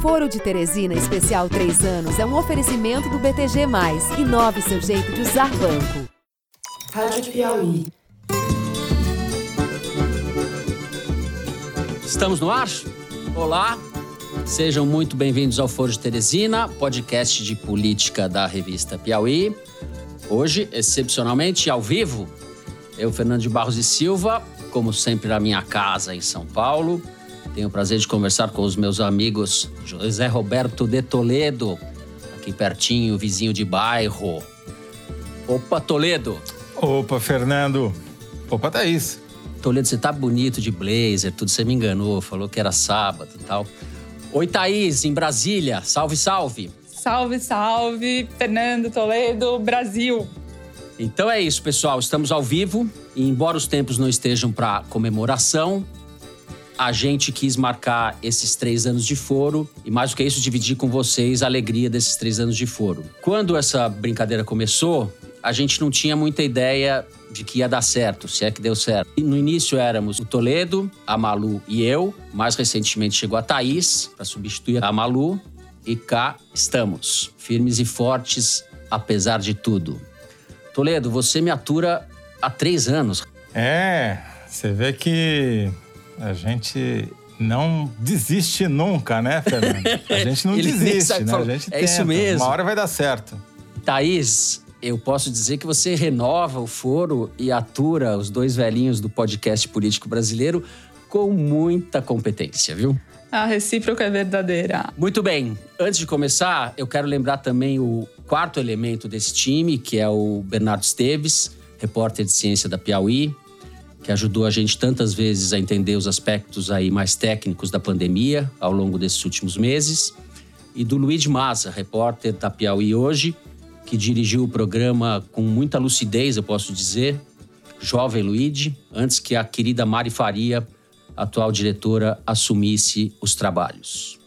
Foro de Teresina Especial 3 anos é um oferecimento do BTG+. Inove seu jeito de usar banco. Rádio Piauí. Estamos no ar? Olá, sejam muito bem-vindos ao Foro de Teresina, podcast de política da revista Piauí. Hoje, excepcionalmente, ao vivo, eu, Fernando de Barros e Silva, como sempre na minha casa em São Paulo. Tenho o prazer de conversar com os meus amigos José Roberto de Toledo, aqui pertinho, vizinho de bairro. Opa, Toledo! Opa, Fernando! Opa, Thaís! Toledo, você tá bonito de blazer, tudo, você me enganou, falou que era sábado e tal. Oi, Thaís, em Brasília. Salve, salve! Salve, salve, Fernando Toledo, Brasil! Então é isso, pessoal. Estamos ao vivo e, embora os tempos não estejam para comemoração, a gente quis marcar esses três anos de foro e, mais do que isso, dividir com vocês a alegria desses três anos de foro. Quando essa brincadeira começou, a gente não tinha muita ideia de que ia dar certo, se é que deu certo. E no início éramos o Toledo, a Malu e eu. Mais recentemente chegou a Thaís para substituir a Malu. E cá estamos, firmes e fortes, apesar de tudo. Toledo, você me atura há três anos. É, você vê que a gente não desiste nunca, né, Fernando? A gente não desiste, né? A gente é tenta. isso mesmo. Uma hora vai dar certo. Thaís, eu posso dizer que você renova o foro e atura os dois velhinhos do podcast político brasileiro com muita competência, viu? A recíproca é verdadeira. Muito bem. Antes de começar, eu quero lembrar também o quarto elemento desse time, que é o Bernardo Esteves, repórter de ciência da Piauí, que ajudou a gente tantas vezes a entender os aspectos aí mais técnicos da pandemia ao longo desses últimos meses, e do Luiz Maza, repórter da Piauí hoje, que dirigiu o programa com muita lucidez, eu posso dizer, jovem Luigi, antes que a querida Mari Faria atual diretora assumisse os trabalhos.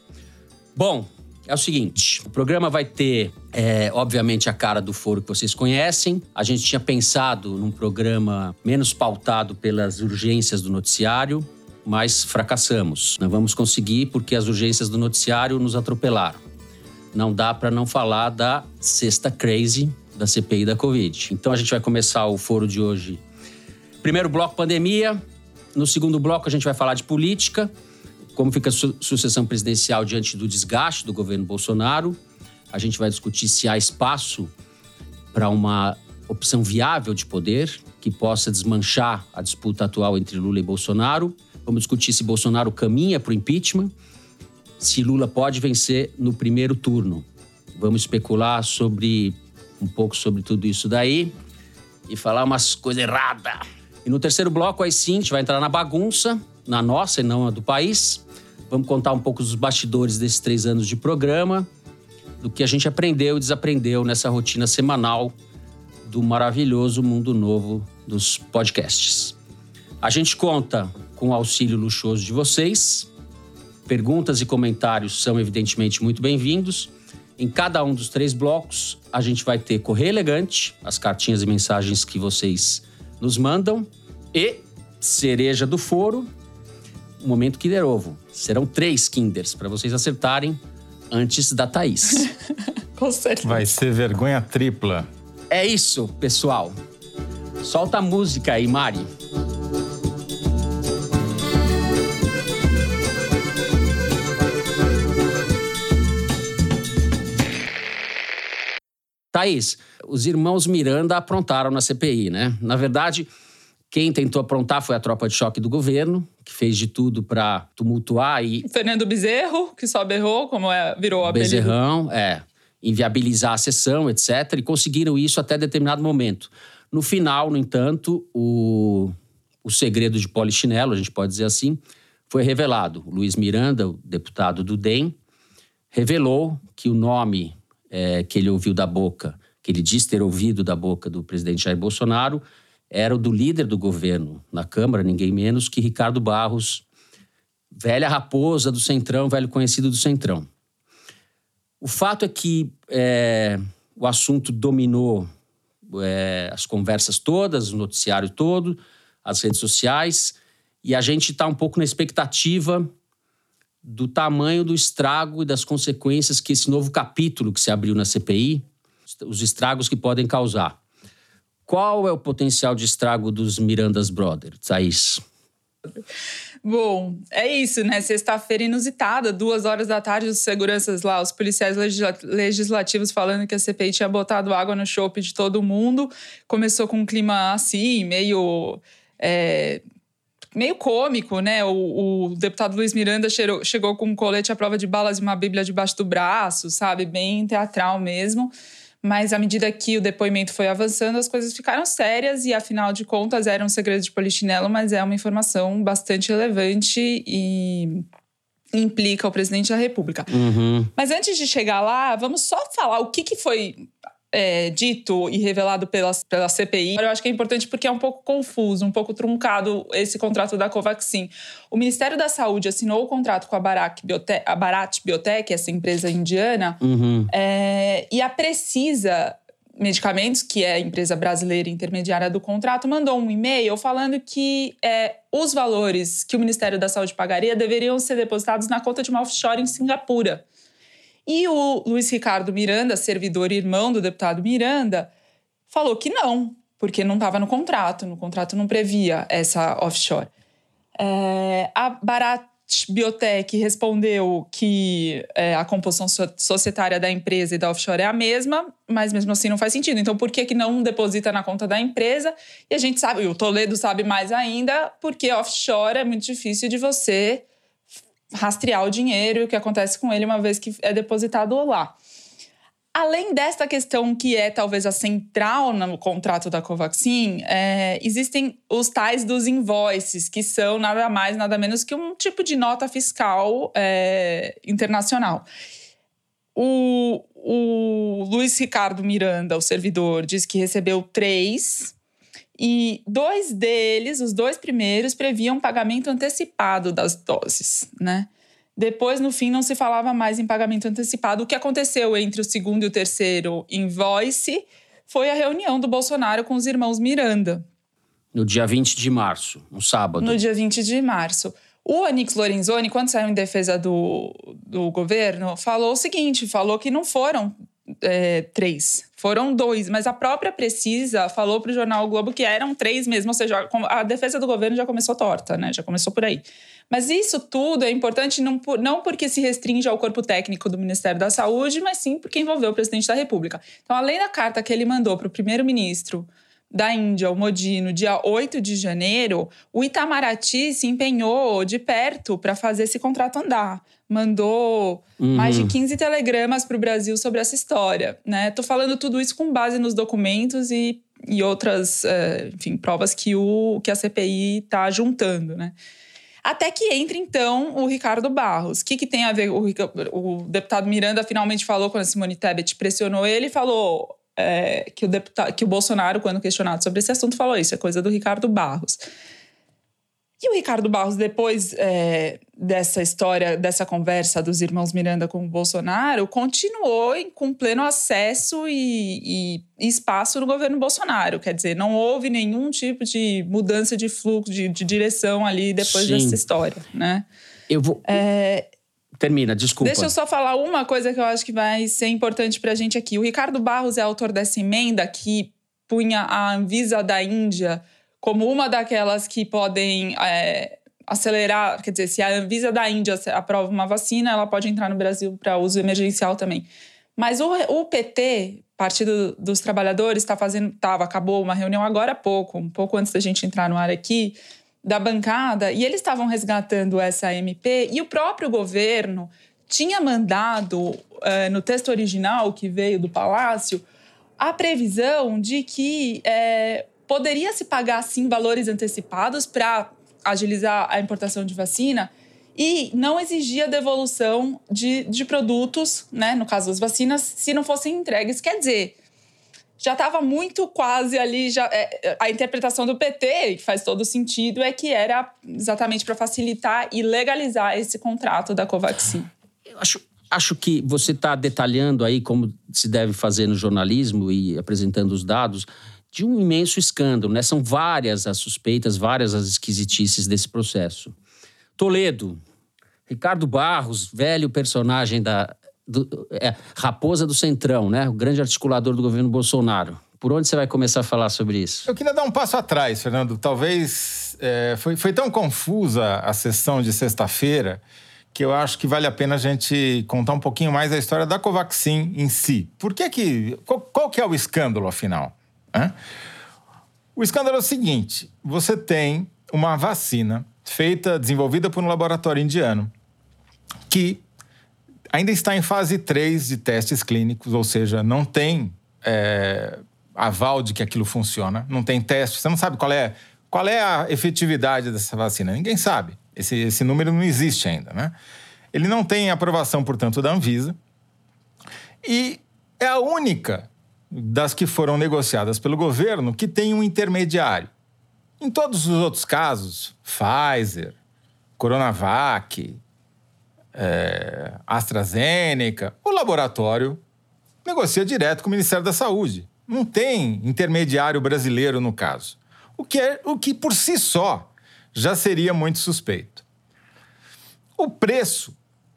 Bom, é o seguinte: o programa vai ter, é, obviamente, a cara do foro que vocês conhecem. A gente tinha pensado num programa menos pautado pelas urgências do noticiário, mas fracassamos. Não vamos conseguir porque as urgências do noticiário nos atropelaram. Não dá para não falar da sexta crazy da CPI da Covid. Então a gente vai começar o foro de hoje. Primeiro bloco pandemia, no segundo bloco, a gente vai falar de política, como fica a su sucessão presidencial diante do desgaste do governo Bolsonaro. A gente vai discutir se há espaço para uma opção viável de poder que possa desmanchar a disputa atual entre Lula e Bolsonaro. Vamos discutir se Bolsonaro caminha para o impeachment, se Lula pode vencer no primeiro turno. Vamos especular sobre um pouco sobre tudo isso daí e falar umas coisas erradas. E no terceiro bloco, aí sim, a gente vai entrar na bagunça, na nossa e não a do país. Vamos contar um pouco dos bastidores desses três anos de programa, do que a gente aprendeu e desaprendeu nessa rotina semanal do maravilhoso mundo novo dos podcasts. A gente conta com o auxílio luxuoso de vocês. Perguntas e comentários são evidentemente muito bem-vindos. Em cada um dos três blocos, a gente vai ter Correio Elegante, as cartinhas e mensagens que vocês nos mandam. E cereja do foro, o momento Kinder Ovo. Serão três Kinders para vocês acertarem antes da Thaís. Com certeza. Vai ser vergonha tripla. É isso, pessoal. Solta a música aí, Mari. Thaís, os irmãos Miranda aprontaram na CPI, né? Na verdade, quem tentou aprontar foi a tropa de choque do governo, que fez de tudo para tumultuar e. Fernando Bezerro, que só berrou, como é, virou a Bezerrão, é. Inviabilizar a sessão, etc. E conseguiram isso até determinado momento. No final, no entanto, o, o segredo de polichinelo, a gente pode dizer assim, foi revelado. O Luiz Miranda, o deputado do DEM, revelou que o nome é, que ele ouviu da boca, que ele diz ter ouvido da boca do presidente Jair Bolsonaro, era o do líder do governo na Câmara, ninguém menos que Ricardo Barros, velha raposa do Centrão, velho conhecido do Centrão. O fato é que é, o assunto dominou é, as conversas todas, o noticiário todo, as redes sociais, e a gente está um pouco na expectativa do tamanho do estrago e das consequências que esse novo capítulo que se abriu na CPI, os estragos que podem causar. Qual é o potencial de estrago dos Mirandas Brothers, Thaís? Bom, é isso, né? Sexta-feira inusitada, duas horas da tarde, os seguranças lá, os policiais legislativos falando que a CPI tinha botado água no chope de todo mundo. Começou com um clima assim, meio. É, meio cômico, né? O, o deputado Luiz Miranda chegou, chegou com um colete à prova de balas e uma bíblia debaixo do braço, sabe? Bem teatral mesmo. Mas à medida que o depoimento foi avançando, as coisas ficaram sérias e, afinal de contas, era um segredo de polichinelo, mas é uma informação bastante relevante e implica o presidente da República. Uhum. Mas antes de chegar lá, vamos só falar o que, que foi é, dito e revelado pela, pela CPI, eu acho que é importante porque é um pouco confuso, um pouco truncado esse contrato da Covaxin. O Ministério da Saúde assinou o contrato com a Bharat Biotech, a Bharat Biotech essa empresa indiana, uhum. é, e a Precisa Medicamentos, que é a empresa brasileira intermediária do contrato, mandou um e-mail falando que é, os valores que o Ministério da Saúde pagaria deveriam ser depositados na conta de uma offshore em Singapura. E o Luiz Ricardo Miranda, servidor irmão do deputado Miranda, falou que não, porque não estava no contrato, no contrato não previa essa offshore. É, a Barat Biotech respondeu que é, a composição societária da empresa e da offshore é a mesma, mas mesmo assim não faz sentido. Então, por que, que não deposita na conta da empresa? E a gente sabe, e o Toledo sabe mais ainda, porque offshore é muito difícil de você rastrear o dinheiro e o que acontece com ele uma vez que é depositado lá. Além desta questão que é talvez a central no contrato da Covaxin, é, existem os tais dos invoices, que são nada mais, nada menos que um tipo de nota fiscal é, internacional. O, o Luiz Ricardo Miranda, o servidor, diz que recebeu três e dois deles, os dois primeiros, previam pagamento antecipado das doses, né? Depois, no fim, não se falava mais em pagamento antecipado. O que aconteceu entre o segundo e o terceiro invoice foi a reunião do Bolsonaro com os irmãos Miranda. No dia 20 de março, um sábado. No dia 20 de março. O Anix Lorenzoni, quando saiu em defesa do, do governo, falou o seguinte: falou que não foram é, três. Foram dois, mas a própria Precisa falou para o jornal o Globo que eram três mesmo, ou seja, a defesa do governo já começou torta, né? Já começou por aí. Mas isso tudo é importante não, por, não porque se restringe ao corpo técnico do Ministério da Saúde, mas sim porque envolveu o presidente da República. Então, além da carta que ele mandou para o primeiro-ministro da Índia, o Modi, no dia 8 de janeiro, o Itamaraty se empenhou de perto para fazer esse contrato andar. Mandou uhum. mais de 15 telegramas para o Brasil sobre essa história. Né? Tô falando tudo isso com base nos documentos e, e outras é, enfim, provas que, o, que a CPI está juntando. Né? Até que entra, então, o Ricardo Barros. O que, que tem a ver? O, o deputado Miranda finalmente falou, quando a Simone Tebet pressionou ele, falou: é, que, o deputado, que o Bolsonaro, quando questionado sobre esse assunto, falou isso, é coisa do Ricardo Barros. E o Ricardo Barros, depois é, dessa história, dessa conversa dos irmãos Miranda com o Bolsonaro, continuou com pleno acesso e, e, espaço no governo Bolsonaro. Quer dizer, não houve nenhum tipo de mudança de fluxo, de, de direção ali depois Sim. dessa história, né? Eu vou. É, Termina, desculpa. Deixa eu só falar uma coisa que eu acho que vai ser importante para a gente aqui. O Ricardo Barros é autor dessa emenda que punha a Anvisa da Índia como uma daquelas que podem é, acelerar. Quer dizer, se a Anvisa da Índia aprova uma vacina, ela pode entrar no Brasil para uso emergencial também. Mas o, o PT, Partido dos Trabalhadores, está fazendo. Tava, acabou uma reunião agora há pouco, um pouco antes da gente entrar no ar aqui da bancada e eles estavam resgatando essa MP e o próprio governo tinha mandado uh, no texto original que veio do Palácio a previsão de que é, poderia se pagar sim valores antecipados para agilizar a importação de vacina e não exigia devolução de, de produtos, né, no caso das vacinas, se não fossem entregues. Quer dizer, já estava muito quase ali. Já, é, a interpretação do PT, que faz todo sentido, é que era exatamente para facilitar e legalizar esse contrato da Covaxin. Eu acho, acho que você está detalhando aí como se deve fazer no jornalismo e apresentando os dados de um imenso escândalo, né? São várias as suspeitas, várias as esquisitices desse processo. Toledo Ricardo Barros, velho personagem da do, é, Raposa do Centrão, né? O grande articulador do governo Bolsonaro. Por onde você vai começar a falar sobre isso? Eu queria dar um passo atrás, Fernando. Talvez é, foi, foi tão confusa a sessão de sexta-feira que eu acho que vale a pena a gente contar um pouquinho mais a história da Covaxin em si. Por que que... Qual, qual que é o escândalo, afinal? Hã? O escândalo é o seguinte. Você tem uma vacina feita, desenvolvida por um laboratório indiano, que ainda está em fase 3 de testes clínicos, ou seja, não tem é, aval de que aquilo funciona, não tem teste, você não sabe qual é, qual é a efetividade dessa vacina, ninguém sabe. Esse, esse número não existe ainda, né? Ele não tem aprovação, portanto, da Anvisa. E é a única das que foram negociadas pelo governo que tem um intermediário. Em todos os outros casos, Pfizer, Coronavac, é, AstraZeneca, o laboratório negocia direto com o Ministério da Saúde. Não tem intermediário brasileiro no caso. O que, é, o que por si só já seria muito suspeito. O preço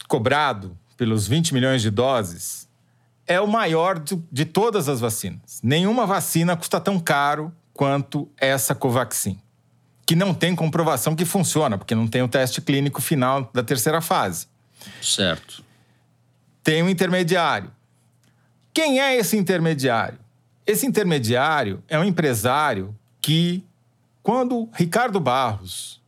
cobrado pelos 20 milhões de doses é o maior de, de todas as vacinas. Nenhuma vacina custa tão caro quanto essa Covaxin, que não tem comprovação que funciona, porque não tem o teste clínico final da terceira fase. Certo. Tem um intermediário. Quem é esse intermediário? Esse intermediário é um empresário que quando Ricardo Barros,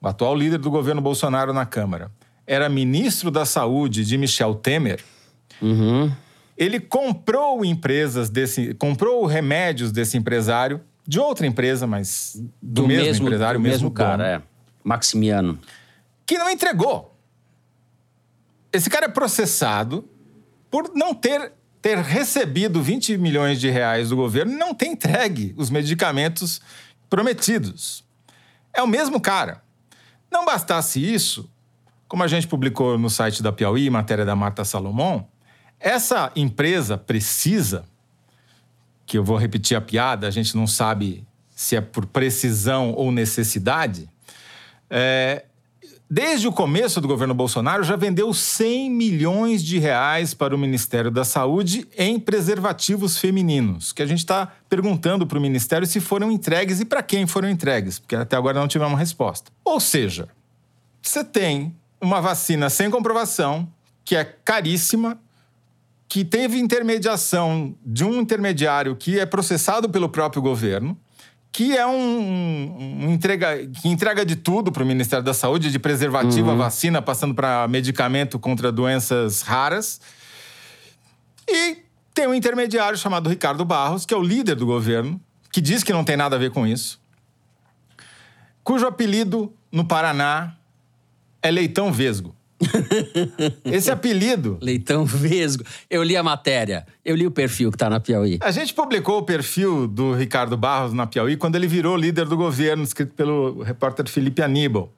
o atual líder do governo Bolsonaro na Câmara, era ministro da Saúde de Michel Temer, uhum. ele comprou empresas desse. comprou remédios desse empresário, de outra empresa, mas do, do mesmo, mesmo, empresário, do mesmo, mesmo cara, é. Maximiano. Que não entregou. Esse cara é processado por não ter ter recebido 20 milhões de reais do governo e não ter entregue os medicamentos prometidos. É o mesmo cara. Não bastasse isso, como a gente publicou no site da Piauí, matéria da Marta Salomão, essa empresa precisa, que eu vou repetir a piada, a gente não sabe se é por precisão ou necessidade, é, desde o começo do governo Bolsonaro, já vendeu 100 milhões de reais para o Ministério da Saúde em preservativos femininos, que a gente está perguntando para o Ministério se foram entregues e para quem foram entregues, porque até agora não tivemos resposta. Ou seja, você tem uma vacina sem comprovação, que é caríssima, que teve intermediação de um intermediário que é processado pelo próprio governo, que é um, um, entrega que entrega de tudo para o Ministério da Saúde, de preservativo uhum. a vacina, passando para medicamento contra doenças raras. E tem um intermediário chamado Ricardo Barros, que é o líder do governo, que diz que não tem nada a ver com isso, cujo apelido no Paraná é Leitão Vesgo. Esse apelido. Leitão Vesgo. Eu li a matéria, eu li o perfil que está na Piauí. A gente publicou o perfil do Ricardo Barros na Piauí quando ele virou líder do governo, escrito pelo repórter Felipe Aníbal.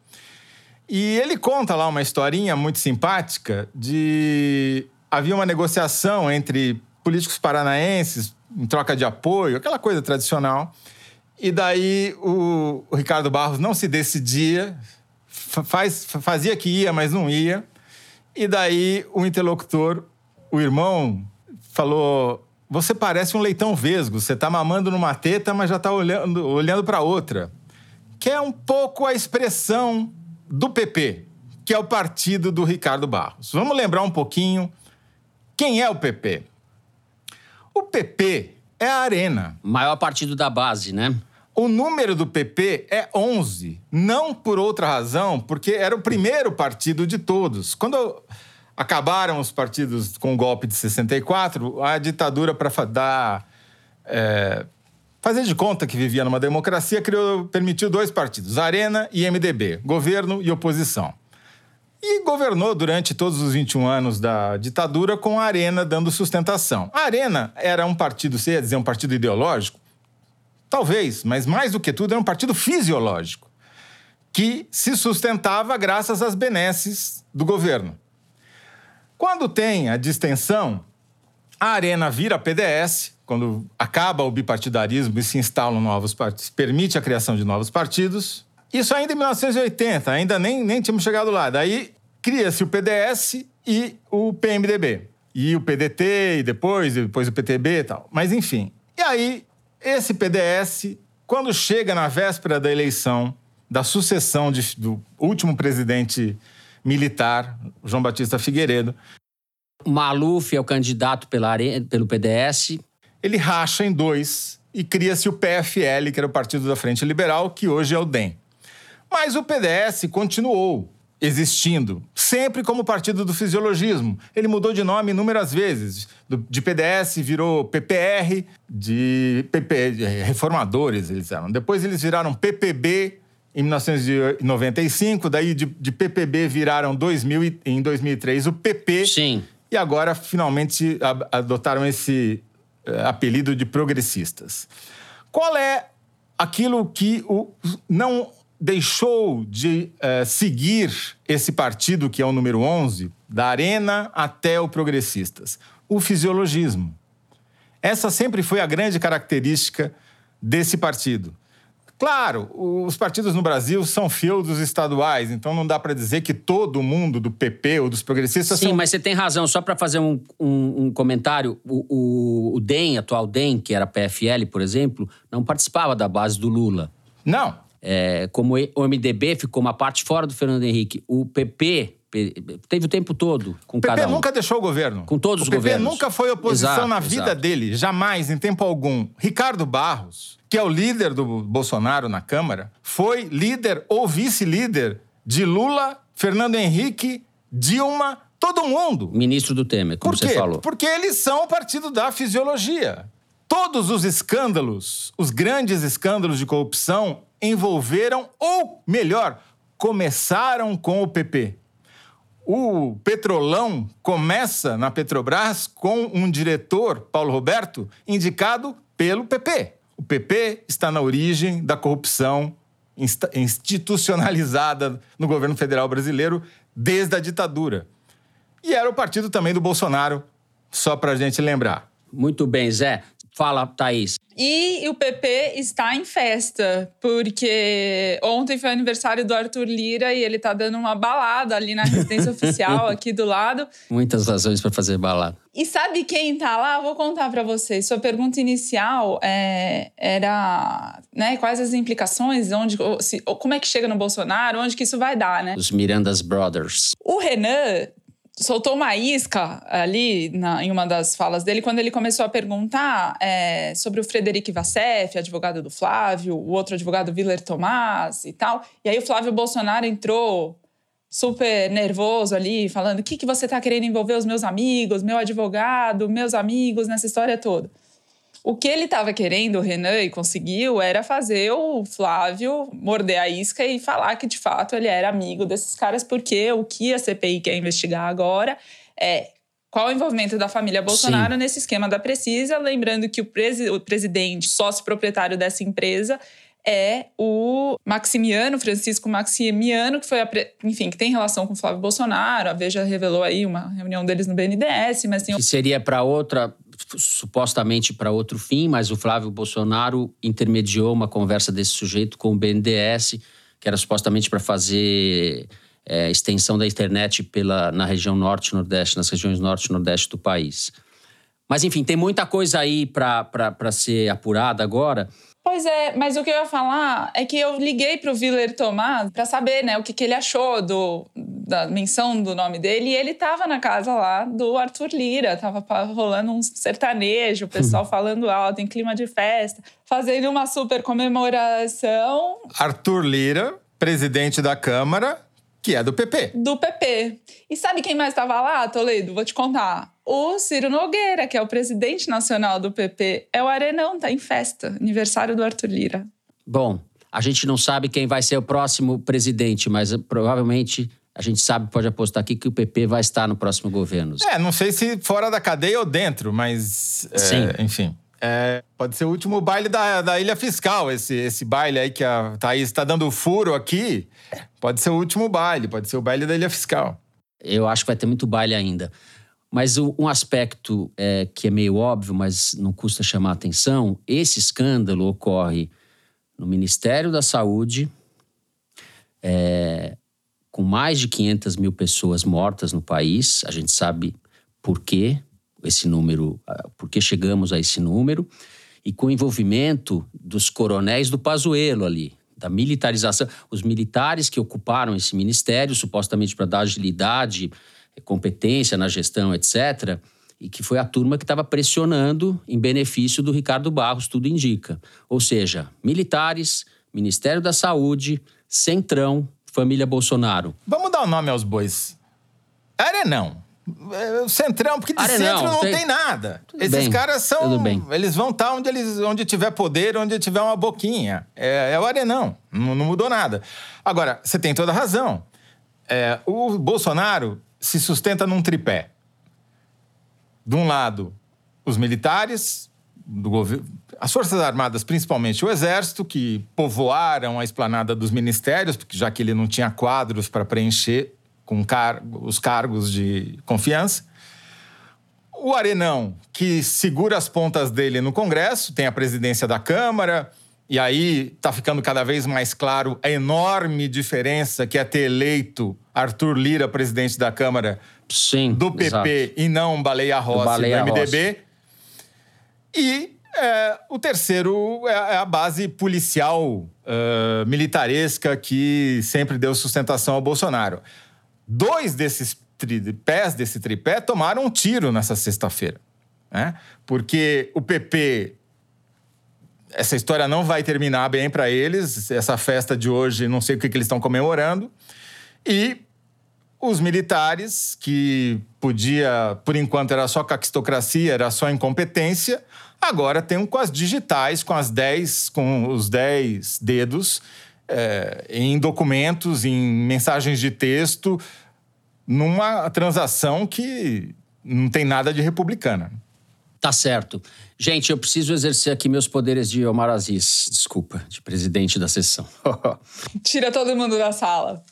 E ele conta lá uma historinha muito simpática de. Havia uma negociação entre políticos paranaenses em troca de apoio, aquela coisa tradicional. E daí o, o Ricardo Barros não se decidia, faz, fazia que ia, mas não ia. E daí o interlocutor, o irmão, falou: Você parece um leitão vesgo, você tá mamando numa teta, mas já tá olhando, olhando para outra. Que é um pouco a expressão do PP, que é o partido do Ricardo Barros. Vamos lembrar um pouquinho quem é o PP. O PP é a Arena. Maior partido da base, né? O número do PP é 11. Não por outra razão, porque era o primeiro partido de todos. Quando acabaram os partidos com o golpe de 64, a ditadura, para dar. É, fazer de conta que vivia numa democracia, criou, permitiu dois partidos, Arena e MDB, governo e oposição. E governou durante todos os 21 anos da ditadura com a Arena dando sustentação. A Arena era um partido, você ia dizer, um partido ideológico? Talvez, mas mais do que tudo, era um partido fisiológico que se sustentava graças às benesses do governo. Quando tem a distensão, a Arena vira PDS, quando acaba o bipartidarismo e se instalam novos partidos, permite a criação de novos partidos. Isso ainda em 1980, ainda nem, nem tínhamos chegado lá. Daí cria-se o PDS e o PMDB. E o PDT, e depois, e depois o PTB e tal. Mas, enfim. E aí, esse PDS, quando chega na véspera da eleição, da sucessão de, do último presidente militar, João Batista Figueiredo. Maluf é o candidato pela, pelo PDS. Ele racha em dois e cria-se o PFL, que era o Partido da Frente Liberal, que hoje é o DEM. Mas o PDS continuou existindo, sempre como partido do fisiologismo. Ele mudou de nome inúmeras vezes. De PDS virou PPR, de PP, de reformadores eles eram. Depois eles viraram PPB, em 1995, daí de, de PPB viraram 2000, em 2003 o PP. Sim. E agora finalmente adotaram esse uh, apelido de progressistas. Qual é aquilo que o, não deixou de uh, seguir esse partido, que é o número 11, da Arena até o Progressistas? O fisiologismo. Essa sempre foi a grande característica desse partido. Claro, os partidos no Brasil são feudos estaduais, então não dá para dizer que todo mundo do PP ou dos progressistas Sim, são... mas você tem razão. Só para fazer um, um, um comentário, o, o, o, DEM, atual DEM, que era PFL, por exemplo, não participava da base do Lula. Não. É, como o MDB ficou uma parte fora do Fernando Henrique, o PP teve o tempo todo com o PP cada um. nunca deixou o governo. Com todos o os PP governos. nunca foi oposição exato, na vida exato. dele, jamais, em tempo algum. Ricardo Barros, que é o líder do Bolsonaro na Câmara, foi líder ou vice-líder de Lula, Fernando Henrique, Dilma, todo mundo. Ministro do Temer, como Por quê? você falou. Porque eles são o partido da fisiologia. Todos os escândalos, os grandes escândalos de corrupção, envolveram, ou melhor, começaram com o PP. O Petrolão começa na Petrobras com um diretor, Paulo Roberto, indicado pelo PP. O PP está na origem da corrupção institucionalizada no governo federal brasileiro desde a ditadura. E era o partido também do Bolsonaro, só para a gente lembrar. Muito bem, Zé. Fala, Thaís. E o PP está em festa, porque ontem foi aniversário do Arthur Lira e ele tá dando uma balada ali na residência oficial aqui do lado. Muitas razões para fazer balada. E sabe quem tá lá? Vou contar para vocês. Sua pergunta inicial é, era, né, quais as implicações, onde, se, como é que chega no Bolsonaro, onde que isso vai dar, né? Os Mirandas Brothers. O Renan soltou uma isca ali na, em uma das falas dele quando ele começou a perguntar é, sobre o Frederic Vassef, advogado do Flávio, o outro advogado Willer Tomás e tal. E aí o Flávio Bolsonaro entrou super nervoso ali, falando: o que, que você está querendo envolver os meus amigos, meu advogado, meus amigos nessa história toda? O que ele estava querendo, o Renan, e conseguiu, era fazer o Flávio morder a isca e falar que, de fato, ele era amigo desses caras, porque o que a CPI quer investigar agora é qual o envolvimento da família Bolsonaro Sim. nesse esquema da Precisa. Lembrando que o, presi o presidente, sócio proprietário dessa empresa, é o Maximiano, Francisco Maximiano, que foi, a, enfim, que tem relação com o Flávio Bolsonaro. A Veja revelou aí uma reunião deles no BNDES, mas tem Que seria para outra, supostamente para outro fim, mas o Flávio Bolsonaro intermediou uma conversa desse sujeito com o BNDES, que era supostamente para fazer é, extensão da internet pela, na região norte nordeste, nas regiões norte e nordeste do país. Mas, enfim, tem muita coisa aí para ser apurada agora. Pois é, mas o que eu ia falar é que eu liguei para o Willer Tomás para saber né, o que, que ele achou do, da menção do nome dele. E ele estava na casa lá do Arthur Lira, tava rolando um sertanejo, o pessoal falando alto, em clima de festa, fazendo uma super comemoração. Arthur Lira, presidente da Câmara, que é do PP. Do PP. E sabe quem mais estava lá, Toledo? Vou te contar. O Ciro Nogueira, que é o presidente nacional do PP. É o Arenão, tá em festa. Aniversário do Arthur Lira. Bom, a gente não sabe quem vai ser o próximo presidente, mas eh, provavelmente a gente sabe, pode apostar aqui, que o PP vai estar no próximo governo. É, não sei se fora da cadeia ou dentro, mas. é, Sim. enfim. É, pode ser o último baile da, da Ilha Fiscal, esse, esse baile aí que a Thaís está dando furo aqui. Pode ser o último baile, pode ser o baile da Ilha Fiscal. Eu acho que vai ter muito baile ainda. Mas o- um aspecto é, que é meio óbvio, mas não custa chamar a atenção: esse escândalo ocorre no Ministério da Saúde, é, com mais de 500 mil pessoas mortas no país. A gente sabe por quê esse número, ah, por que chegamos a esse número, e com o envolvimento dos coronéis do Pazuello ali, da militarização. Os militares que ocuparam esse ministério, supostamente para dar agilidade, competência na gestão, etc., e que foi a turma que estava pressionando em benefício do Ricardo Barros, tudo indica. Ou seja, militares, Ministério da Saúde, Centrão, família Bolsonaro. Vamos dar o um nome aos bois. Arenão. É, Centrão, porque de Arenão, centro não tem- tem, nada. Tudo Esses bem, caras são. Eles vão estar onde, eles, onde tiver poder, onde tiver uma boquinha. É, é o Arenão. Não, não mudou nada. Agora, você tem toda a razão. É, o Bolsonaro se sustenta num tripé. De um lado, os militares, do governo, as Forças Armadas, principalmente o Exército, que povoaram a esplanada dos ministérios, porque já que ele não tinha quadros para preencher com car os cargos de confiança. O Arenão, que segura as pontas dele no Congresso, tem a presidência da Câmara, e aí está ficando cada vez mais claro a enorme diferença que é ter eleito Arthur Lira, presidente da Câmara, Sim. do PP exato. e não Baleia Rossi Baleia do MDB. E é, o terceiro é a- é a base policial ah, militaresca que sempre deu sustentação ao Bolsonaro. Dois desses tripés desse tripé tomaram um tiro nessa sexta-feira. Né? Porque o PP essa história não vai terminar bem para eles. Essa festa de hoje, não sei o que, que eles estão comemorando. E os militares, que podia, por enquanto, era só caquistocracia, era só incompetência, agora tem com as digitais, com as 10, com os 10 dedos, é, em documentos, em mensagens de texto, numa transação que não tem nada de republicana. Tá certo. Gente, eu preciso exercer aqui meus poderes de Omar Aziz, desculpa, de presidente da sessão. Tira todo mundo da sala.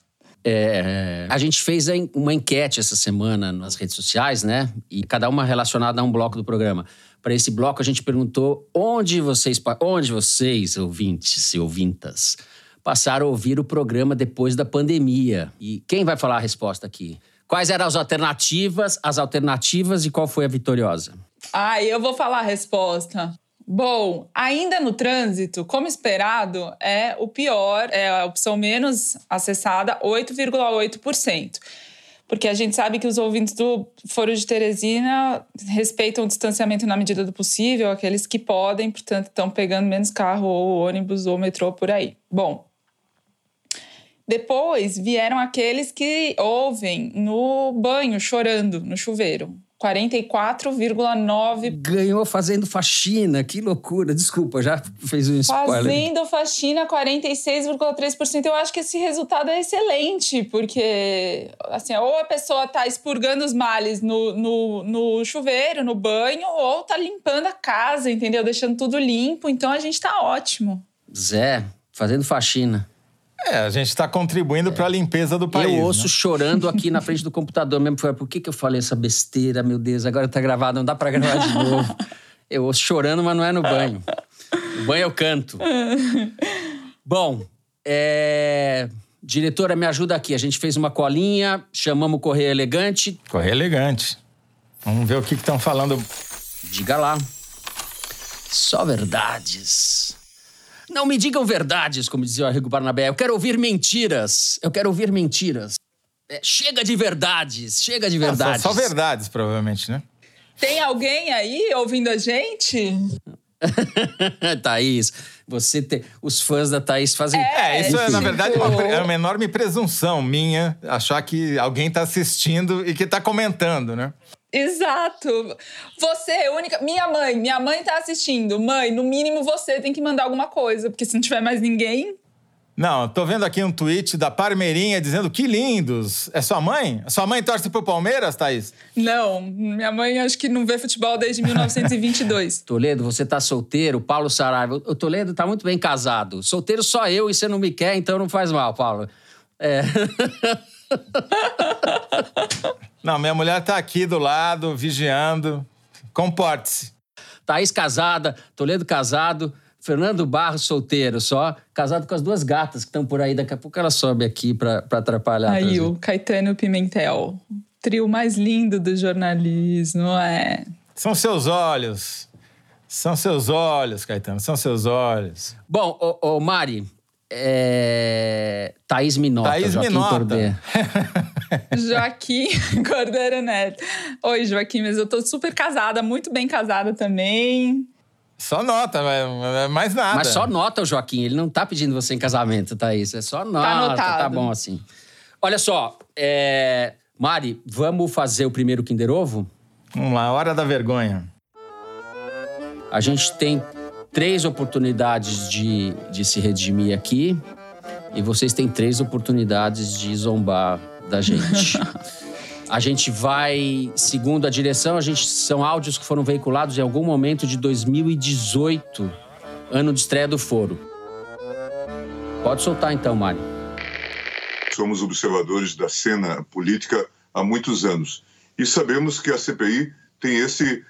É, a gente fez uma enquete essa semana nas redes sociais, né? E cada uma relacionada a um bloco do programa. Para esse bloco, a gente perguntou onde vocês, onde vocês, ouvintes e ouvintas, passaram a ouvir o programa depois da pandemia. E quem vai falar a resposta aqui? Quais eram as alternativas, as alternativas e qual foi a vitoriosa? Ah, eu vou falar a resposta. Bom, ainda no trânsito, como esperado, é o pior, é a opção menos acessada, 8,8%. Porque a gente sabe que os ouvintes do Foro de Teresina respeitam o distanciamento na medida do possível, aqueles que podem, portanto, estão pegando menos carro ou ônibus ou metrô por aí. Bom, depois vieram aqueles que ouvem no banho, chorando, no chuveiro. 44,9%. Ganhou fazendo faxina, que loucura. Desculpa, já fez um spoiler. Fazendo faxina, 46,3%. Eu acho que esse resultado é excelente, porque, assim, ou a pessoa tá expurgando os males no, no, no chuveiro, no banho, ou tá limpando a casa, entendeu? Deixando tudo limpo. Então a gente tá ótimo. Zé, fazendo faxina. É, a gente está contribuindo para a limpeza do país. eu ouço né? chorando aqui na frente do computador mesmo. Falei, Por que, que eu falei essa besteira, meu Deus? Agora tá gravado, não dá pra gravar de novo. Eu ouço chorando, mas não é no banho. No banho eu canto. Bom, é... diretora, me ajuda aqui. A gente fez uma colinha, chamamos o Correio Elegante. Correio elegante. Vamos ver o que estão falando. Diga lá. Só verdades. Não me digam verdades, como dizia o Arrigo Barnabé. Eu quero ouvir mentiras. Eu quero ouvir mentiras. É, chega de verdades. Chega de Ah, só- verdades. Só, verdades, provavelmente, né? Tem alguém aí ouvindo a gente? Thaís, você tem. Os fãs da Thaís fazem. É, isso é, na tipo- verdade, uma, é uma enorme presunção minha achar que alguém está assistindo e que está comentando, né? Exato. Você é a única. Minha mãe, minha mãe tá assistindo. Mãe, no mínimo você tem que mandar alguma coisa, porque se não tiver mais ninguém. Não, tô vendo aqui um tweet da Parmeirinha dizendo que lindos. É sua mãe? Sua mãe torce pro Palmeiras, Thaís? Não, minha mãe acho que não vê futebol desde 1922. Toledo, você tá solteiro? Paulo Saraiva. O Toledo tá muito bem casado. Solteiro só eu e você não me quer, então não faz mal, Paulo. É. Não, minha mulher tá aqui do lado, vigiando. Comporte-se. Thaís casada, Toledo casado. Fernando Barros solteiro, só casado com as duas gatas que estão por aí. Daqui a pouco ela sobe aqui para atrapalhar. Aí, o Caetano Pimentel. Trio mais lindo do jornalismo, é. São seus olhos. São seus olhos, Caetano, são seus olhos. Bom, ô, ô Mari, é... Thaís Minota, Thaís Joaquim Minota. Joaquim Cordeiro Neto. Oi, Joaquim, mas eu tô super casada, muito bem casada também. Só nota, mas mais nada. Mas só nota o Joaquim, ele não tá pedindo você em casamento, Thaís. É só nota, anotado. tá bom assim. Olha só, é... Mari, vamos fazer o primeiro Kinder Ovo? Vamos lá, hora da vergonha. A gente tem três oportunidades de, de se redimir aqui e vocês têm três oportunidades de zombar da gente. a gente vai, segundo a direção, a gente são áudios que foram veiculados em algum momento de 2018, ano de estreia do Foro. Pode soltar então, Mário. Somos observadores da cena política há muitos anos e sabemos que a CPI tem esse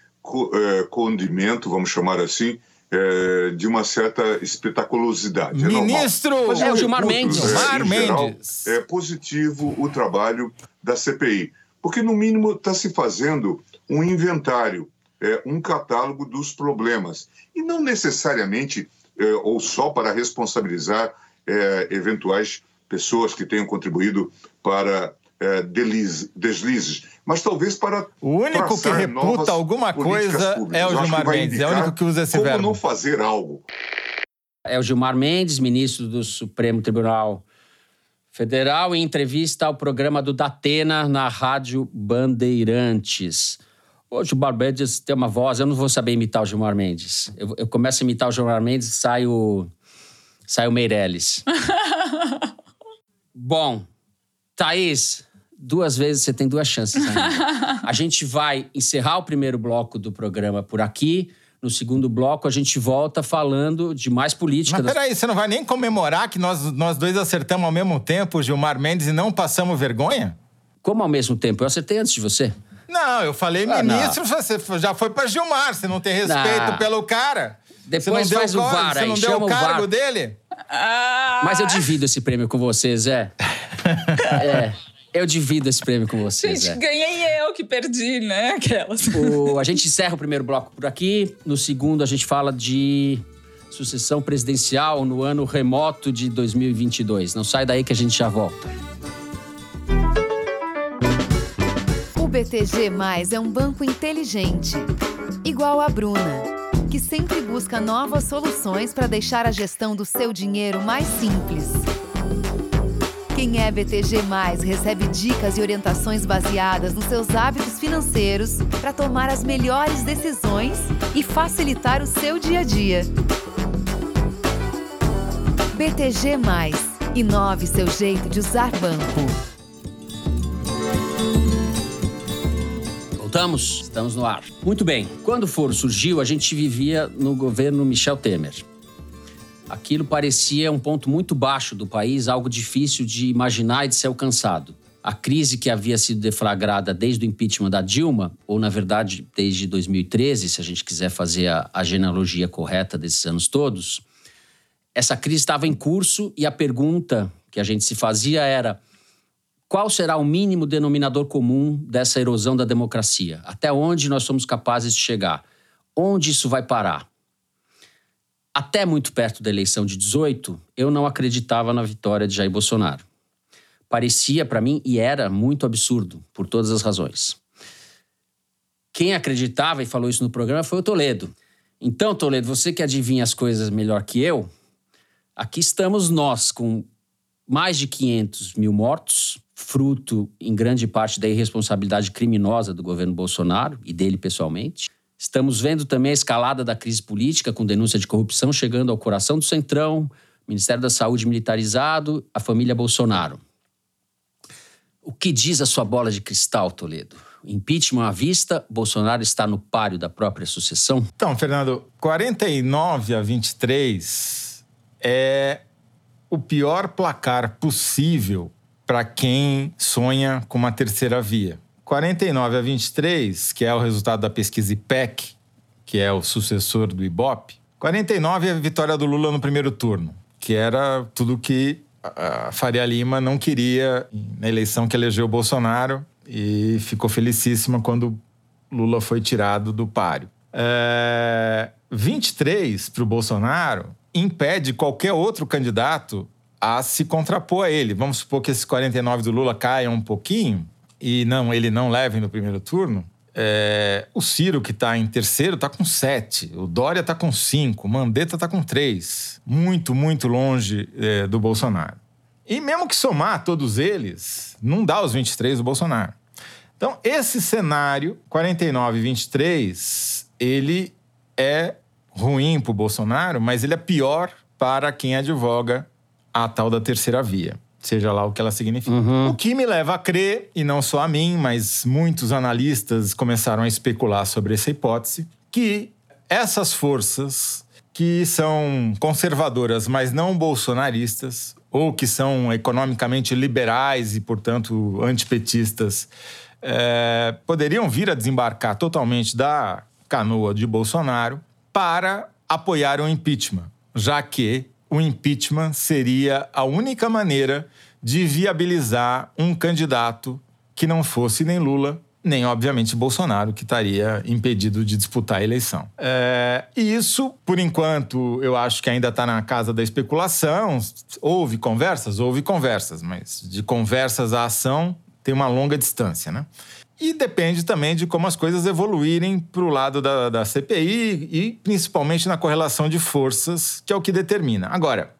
eh, condimento, vamos chamar assim, eh, de uma certa espetaculosidade. É. Ministro! Mas, É o Gilmar Mendes. Gilmar em geral, Mendes. É positivo o trabalho da CPI, porque no mínimo está se fazendo um inventário, é, um catálogo dos problemas e não necessariamente é, ou só para responsabilizar é, eventuais pessoas que tenham contribuído para é, delize- deslizes, mas talvez para O único que reputa alguma coisa públicas. é o Gilmar Mendes, é o único que usa esse como verbo. não fazer algo. É o Gilmar Mendes, ministro do Supremo Tribunal Federal, em entrevista ao programa do Datena na Rádio Bandeirantes. O Gilmar Mendes tem uma voz, eu não vou saber imitar o Gilmar Mendes. Eu, eu começo a imitar o Gilmar Mendes e sai o, sai o Meirelles. Bom, Thaís, duas vezes você tem duas chances ainda. A gente vai encerrar o primeiro bloco do programa por aqui. No segundo bloco, a gente volta falando de mais política. Mas das- peraí, você não vai nem comemorar que nós, nós dois acertamos ao mesmo tempo o Gilmar Mendes e não passamos vergonha? Como ao mesmo tempo? Eu acertei antes de você. Não, eu falei Ah, não. ministro, você já foi pra Gilmar, você não tem respeito Não. pelo cara. Depois você não deu faz o cor- VAR Você não deu chama o o cargo VAR. dele? Ah, Mas eu divido esse prêmio com você, Zé. É, eu divido esse prêmio com você, Gente, Zé. ganhei eu que perdi, né? Aquelas. O- a gente encerra o primeiro bloco por aqui. No segundo, a gente fala de sucessão presidencial no ano remoto de 2022. Não sai daí que a gente já volta. O BTG Mais é um banco inteligente, igual a Bruna, que sempre busca novas soluções para deixar a gestão do seu dinheiro mais simples. Quem é BTG Mais recebe dicas e orientações baseadas nos seus hábitos financeiros para tomar as melhores decisões e facilitar o seu dia a dia. BTG Mais. Inove seu jeito de usar banco. Voltamos? Estamos no ar. Muito bem. Quando o foro surgiu, a gente vivia no governo Michel Temer. Aquilo parecia um ponto muito baixo do país, algo difícil de imaginar e de ser alcançado. A crise que havia sido deflagrada desde o impeachment da Dilma, ou na verdade desde 2013, se a gente quiser fazer a, a genealogia correta desses anos todos, essa crise estava em curso e a pergunta que a gente se fazia era: qual será o mínimo denominador comum dessa erosão da democracia? Até onde nós somos capazes de chegar? Onde isso vai parar? Até muito perto da eleição de 18, eu não acreditava na vitória de Jair Bolsonaro. Parecia para mim e era muito absurdo, por todas as razões. Quem acreditava e falou isso no programa foi o Toledo. Então, Toledo, você que adivinha as coisas melhor que eu, aqui estamos nós com mais de 500 mil mortos, fruto em grande parte da irresponsabilidade criminosa do governo Bolsonaro e dele pessoalmente. Estamos vendo também a escalada da crise política com denúncia de corrupção chegando ao coração do Centrão, Ministério da Saúde militarizado, a família Bolsonaro. O que diz a sua bola de cristal, Toledo? Impeachment à vista, Bolsonaro está no páreo da própria sucessão? Então, Fernando, 49 a 23 é o pior placar possível para quem sonha com uma terceira via. 49 a 23, que é o resultado da pesquisa IPEC, que é o sucessor do IBOP, 49 é a vitória do Lula no primeiro turno, que era tudo que a Faria Lima não queria na eleição que elegeu o Bolsonaro e ficou felicíssima quando Lula foi tirado do páreo. É, 23 para o Bolsonaro impede qualquer outro candidato a se contrapor a ele. Vamos supor que esses 49 do Lula caiam um pouquinho e não ele não leve no primeiro turno. É, o Ciro, que está em terceiro, está com sete. O Dória está com cinco. O Mandetta está com três. Muito, muito longe é, do Bolsonaro. E mesmo que somar todos eles, não dá os 23 do Bolsonaro. Então, esse cenário, 49 e 23, ele é ruim para o Bolsonaro, mas ele é pior para quem advoga a tal da terceira via seja lá o que ela significa. Uhum. O que me leva a crer, e não só a mim, mas muitos analistas começaram a especular sobre essa hipótese, que essas forças que são conservadoras, mas não bolsonaristas, ou que são economicamente liberais e, portanto, antipetistas, é, poderiam vir a desembarcar totalmente da canoa de Bolsonaro para apoiar o impeachment, já que o impeachment seria a única maneira de viabilizar um candidato que não fosse nem Lula, nem, obviamente, Bolsonaro, que estaria impedido de disputar a eleição. É, e isso, por enquanto, eu acho que ainda está na casa da especulação. Houve conversas? Houve conversas, mas de conversas à ação tem uma longa distância, né? E depende também de como as coisas evoluírem para o lado da, da CPI e principalmente na correlação de forças, que é o que determina. Agora,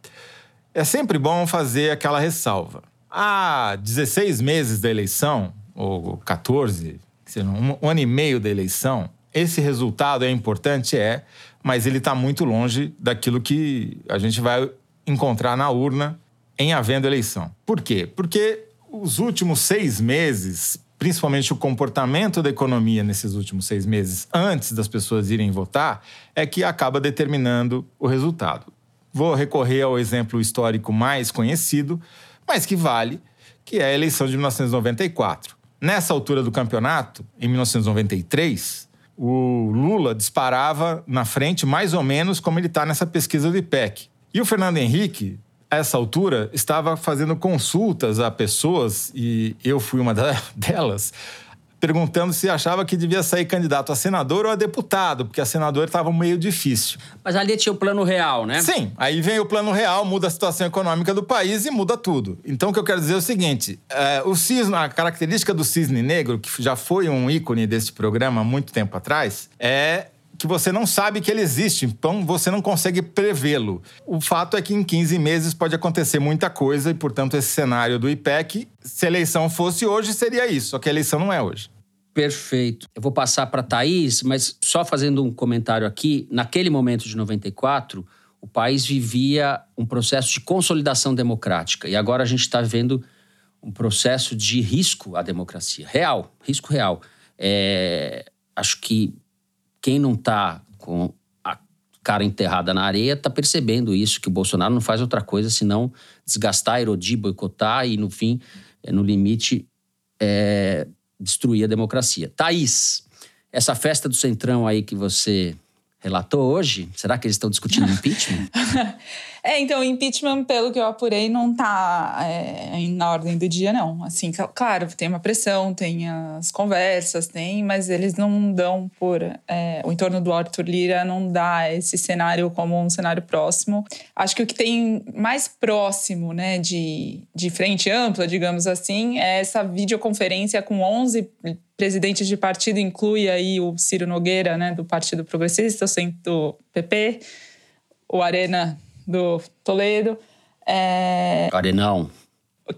é sempre bom fazer aquela ressalva. Há 16 meses da eleição, ou 14, um, um ano e meio da eleição, esse resultado é importante, é, mas ele está muito longe daquilo que a gente vai encontrar na urna em havendo eleição. Por quê? Porque os últimos seis meses principalmente o comportamento da economia nesses últimos seis meses, antes das pessoas irem votar, é que acaba determinando o resultado. Vou recorrer ao exemplo histórico mais conhecido, mas que vale, que é a eleição de 1994. Nessa altura do campeonato, em 1993, o Lula disparava na frente mais ou menos como ele está nessa pesquisa do IPEC. E o Fernando Henrique a essa altura, estava fazendo consultas a pessoas, e eu fui uma delas, perguntando se achava que devia sair candidato a senador ou a deputado, porque a senador estava meio difícil. Mas ali tinha o plano real, né? Sim, aí vem o plano real, muda a situação econômica do país e muda tudo. Então o que eu quero dizer é o seguinte: é, o cisne, a característica do cisne negro, que já foi um ícone deste programa há muito tempo atrás, é que você não sabe que ele existe, então você não consegue prevê-lo. O fato é que em 15 meses pode acontecer muita coisa e, portanto, esse cenário do IPEC, se a eleição fosse hoje, seria isso, só que a eleição não é hoje. Perfeito. Eu vou passar para a Thaís, mas só fazendo um comentário aqui. Naquele momento de 94, o país vivia um processo de consolidação democrática e agora a gente está vendo um processo de risco à democracia. Real, risco real. É, acho que quem não está com a cara enterrada na areia está percebendo isso, que o Bolsonaro não faz outra coisa senão desgastar, erodir, boicotar e, no fim, é, no limite, é, destruir a democracia. Thaís, essa festa do Centrão aí que você relatou hoje, será que eles estão discutindo impeachment? É, então, o impeachment, pelo que eu apurei, não está é, na ordem do dia, não. Assim, claro, tem uma pressão, tem as conversas, tem, mas eles não dão por. É, o entorno do Arthur Lira não dá esse cenário como um cenário próximo. Acho que o que tem mais próximo, né, de, de frente ampla, digamos assim, é essa videoconferência com 11 presidentes de partido, inclui aí o Ciro Nogueira, né, do Partido Progressista, o Centro PP, o Arena do Toledo. É, Arenão.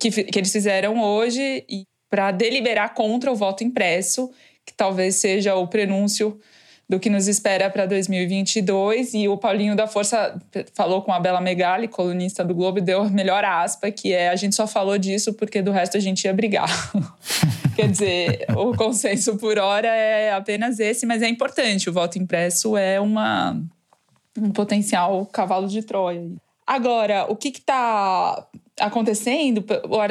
Que, que eles fizeram hoje para deliberar contra o voto impresso, que talvez seja o prenúncio do que nos espera para 2022. E o Paulinho da Força falou com a Bela Megali, colunista do Globo, e deu a melhor aspa, que é a gente só falou disso porque do resto a gente ia brigar. Quer dizer, o consenso por hora é apenas esse, mas é importante. O voto impresso é uma um potencial cavalo de Troia. Agora, o que está acontecendo,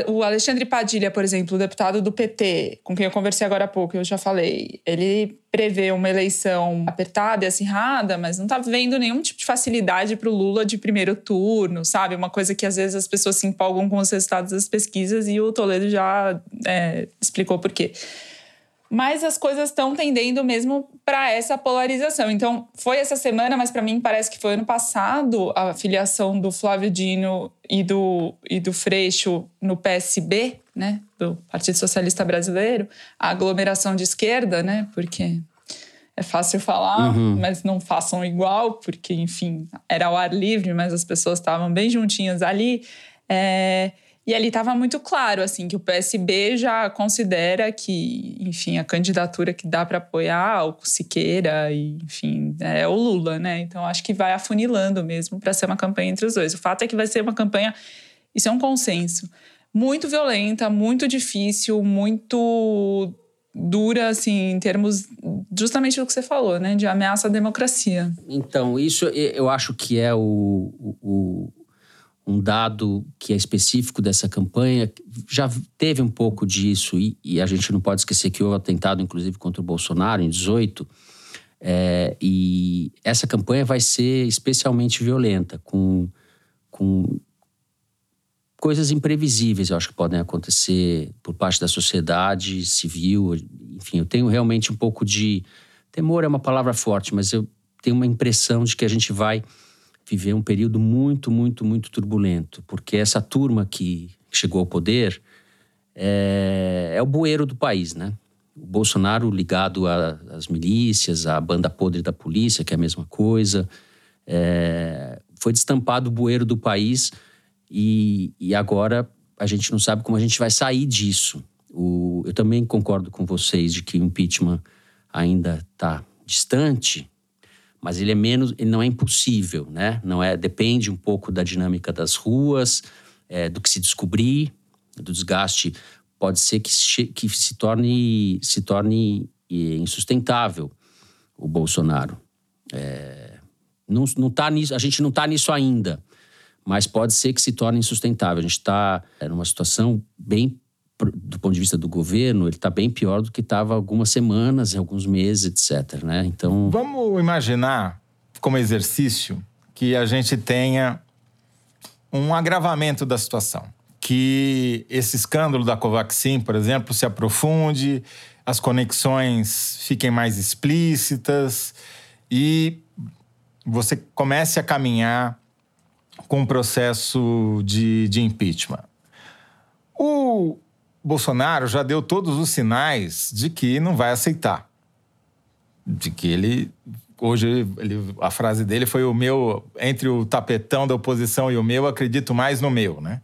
o Alexandre Padilha, por exemplo, o deputado do PT, com quem eu conversei agora há pouco, eu já falei, ele prevê uma eleição apertada e acirrada, mas não está vendo nenhum tipo de facilidade para o Lula de primeiro turno, sabe? Uma coisa que às vezes as pessoas se empolgam com os resultados das pesquisas e o Toledo já é, explicou por quê mas as coisas estão tendendo mesmo para essa polarização. Então, foi essa semana, mas para mim parece que foi ano passado a filiação do Flávio Dino e do, e do Freixo no PSB, né, do Partido Socialista Brasileiro, a aglomeração de esquerda, né, porque é fácil falar, uhum. mas não façam igual, porque, enfim, era ao ar livre, mas as pessoas estavam bem juntinhas ali. É, e ali estava muito claro, assim, que o PSB já considera que, enfim, a candidatura que dá para apoiar o Siqueira, e, enfim, é o Lula, né? Então acho que vai afunilando mesmo para ser uma campanha entre os dois. O fato é que vai ser uma campanha, isso é um consenso, muito violenta, muito difícil, muito dura, assim, em termos justamente do que você falou, né? De ameaça à democracia. Então, isso eu acho que é o, o um dado que é específico dessa campanha. Já teve um pouco disso, e, e, a gente não pode esquecer que houve atentado, inclusive, contra o Bolsonaro em 18. É, e essa campanha vai ser especialmente violenta, com, com coisas imprevisíveis, eu acho que podem acontecer por parte da sociedade civil. Enfim, eu tenho realmente um pouco de. Temor é uma palavra forte, mas eu tenho uma impressão de que a gente vai viver um período muito, muito, muito turbulento, porque essa turma que chegou ao poder é, é o bueiro do país, né? O Bolsonaro ligado às milícias, à banda podre da polícia, que é a mesma coisa. É, foi destampado o bueiro do país e, e, agora a gente não sabe como a gente vai sair disso. O, eu também concordo com vocês de que o impeachment ainda está distante, mas ele é menos, ele não é impossível, né? Não é, depende um pouco da dinâmica das ruas, é, do que se descobrir, do desgaste. Pode ser que, que se torne se torne insustentável o Bolsonaro. É, não, não tá nisso, a gente não está nisso ainda, mas pode ser que se torne insustentável. A gente está é, numa situação bem do ponto de vista do governo, ele está bem pior do que estava algumas semanas, alguns meses, etc. Né? Então, vamos imaginar como exercício que a gente tenha um agravamento da situação, que esse escândalo da Covaxin, por exemplo, se aprofunde, as conexões fiquem mais explícitas e você comece a caminhar com um processo de, de impeachment. O, Bolsonaro já deu todos os sinais de que não vai aceitar. De que ele. Hoje, ele, a frase dele foi: o meu, entre o tapetão da oposição e o meu, acredito mais no meu, né?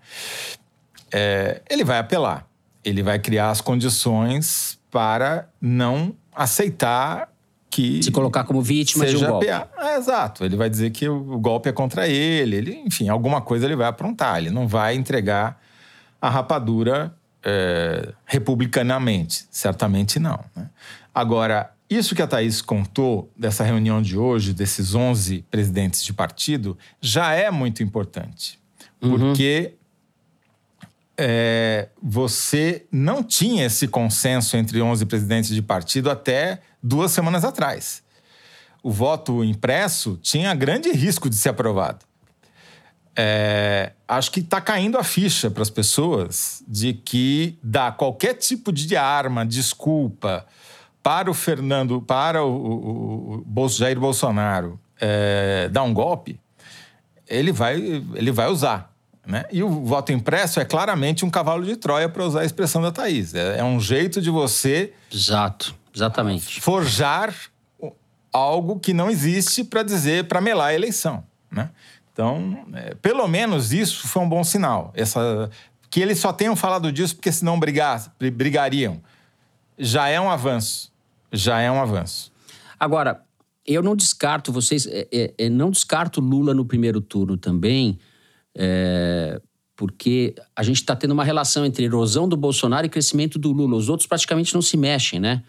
É, ele vai apelar. Ele vai criar as condições para não aceitar que. Se colocar como vítima de um golpe. É, exato. Ele vai dizer que o golpe é contra ele, ele, enfim, alguma coisa ele vai aprontar. Ele não vai entregar a rapadura é, republicanamente? Certamente não. Né? Agora, isso que a Thaís contou dessa reunião de hoje, desses 11 presidentes de partido, já é muito importante. Uhum. Porque é, você não tinha esse consenso entre 11 presidentes de partido até duas semanas atrás. O voto impresso tinha grande risco de ser aprovado. É, acho que está caindo a ficha para as pessoas de que dar qualquer tipo de arma, desculpa para o Fernando, para o, o, o Jair Bolsonaro é, dar um golpe, ele vai, ele vai usar. Né? E o voto impresso é claramente um cavalo de Troia, para usar a expressão da Thaís. É, é um jeito de você. Exato, exatamente. Forjar algo que não existe para dizer, para melar a eleição. Né? Então, é, pelo menos isso foi um bom sinal. Essa, que eles só tenham falado disso porque senão brigar, brigariam. Já é um avanço. Já é um avanço. Agora, eu não descarto vocês, é, é, é não descarto Lula no primeiro turno também, é, porque a gente está tendo uma relação entre erosão do Bolsonaro e crescimento do Lula. Os outros praticamente não se mexem, né?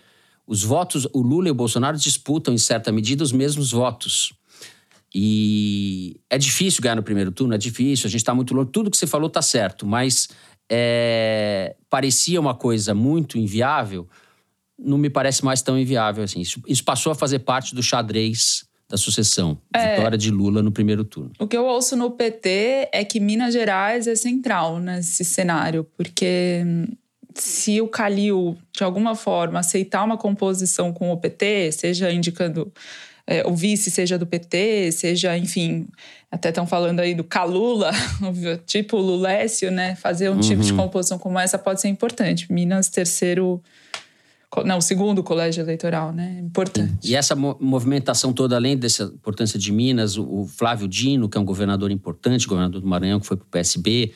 Os votos, o Lula e o Bolsonaro disputam, em certa medida, os mesmos votos. E é difícil ganhar no primeiro turno, é difícil, a gente está muito longe. Tudo que você falou está certo, mas é, parecia uma coisa muito inviável, não me parece mais tão inviável assim. Isso, isso passou a fazer parte do xadrez da sucessão. É, Vitória de Lula no primeiro turno. O que eu ouço no PT é que Minas Gerais é central nesse cenário, porque se o Calil, de alguma forma, aceitar uma composição com o PT, seja indicando é, o vice seja do PT, seja, enfim, até estão falando aí do Calula, tipo Lulécio, né? Fazer um uhum. tipo de uhum. composição como essa pode ser importante. Minas, terceiro. Não, segundo colégio eleitoral, né? Importante. E essa movimentação toda, além dessa importância de Minas, o Flávio Dino, que é um governador importante, governador do Maranhão, que foi para o PSB,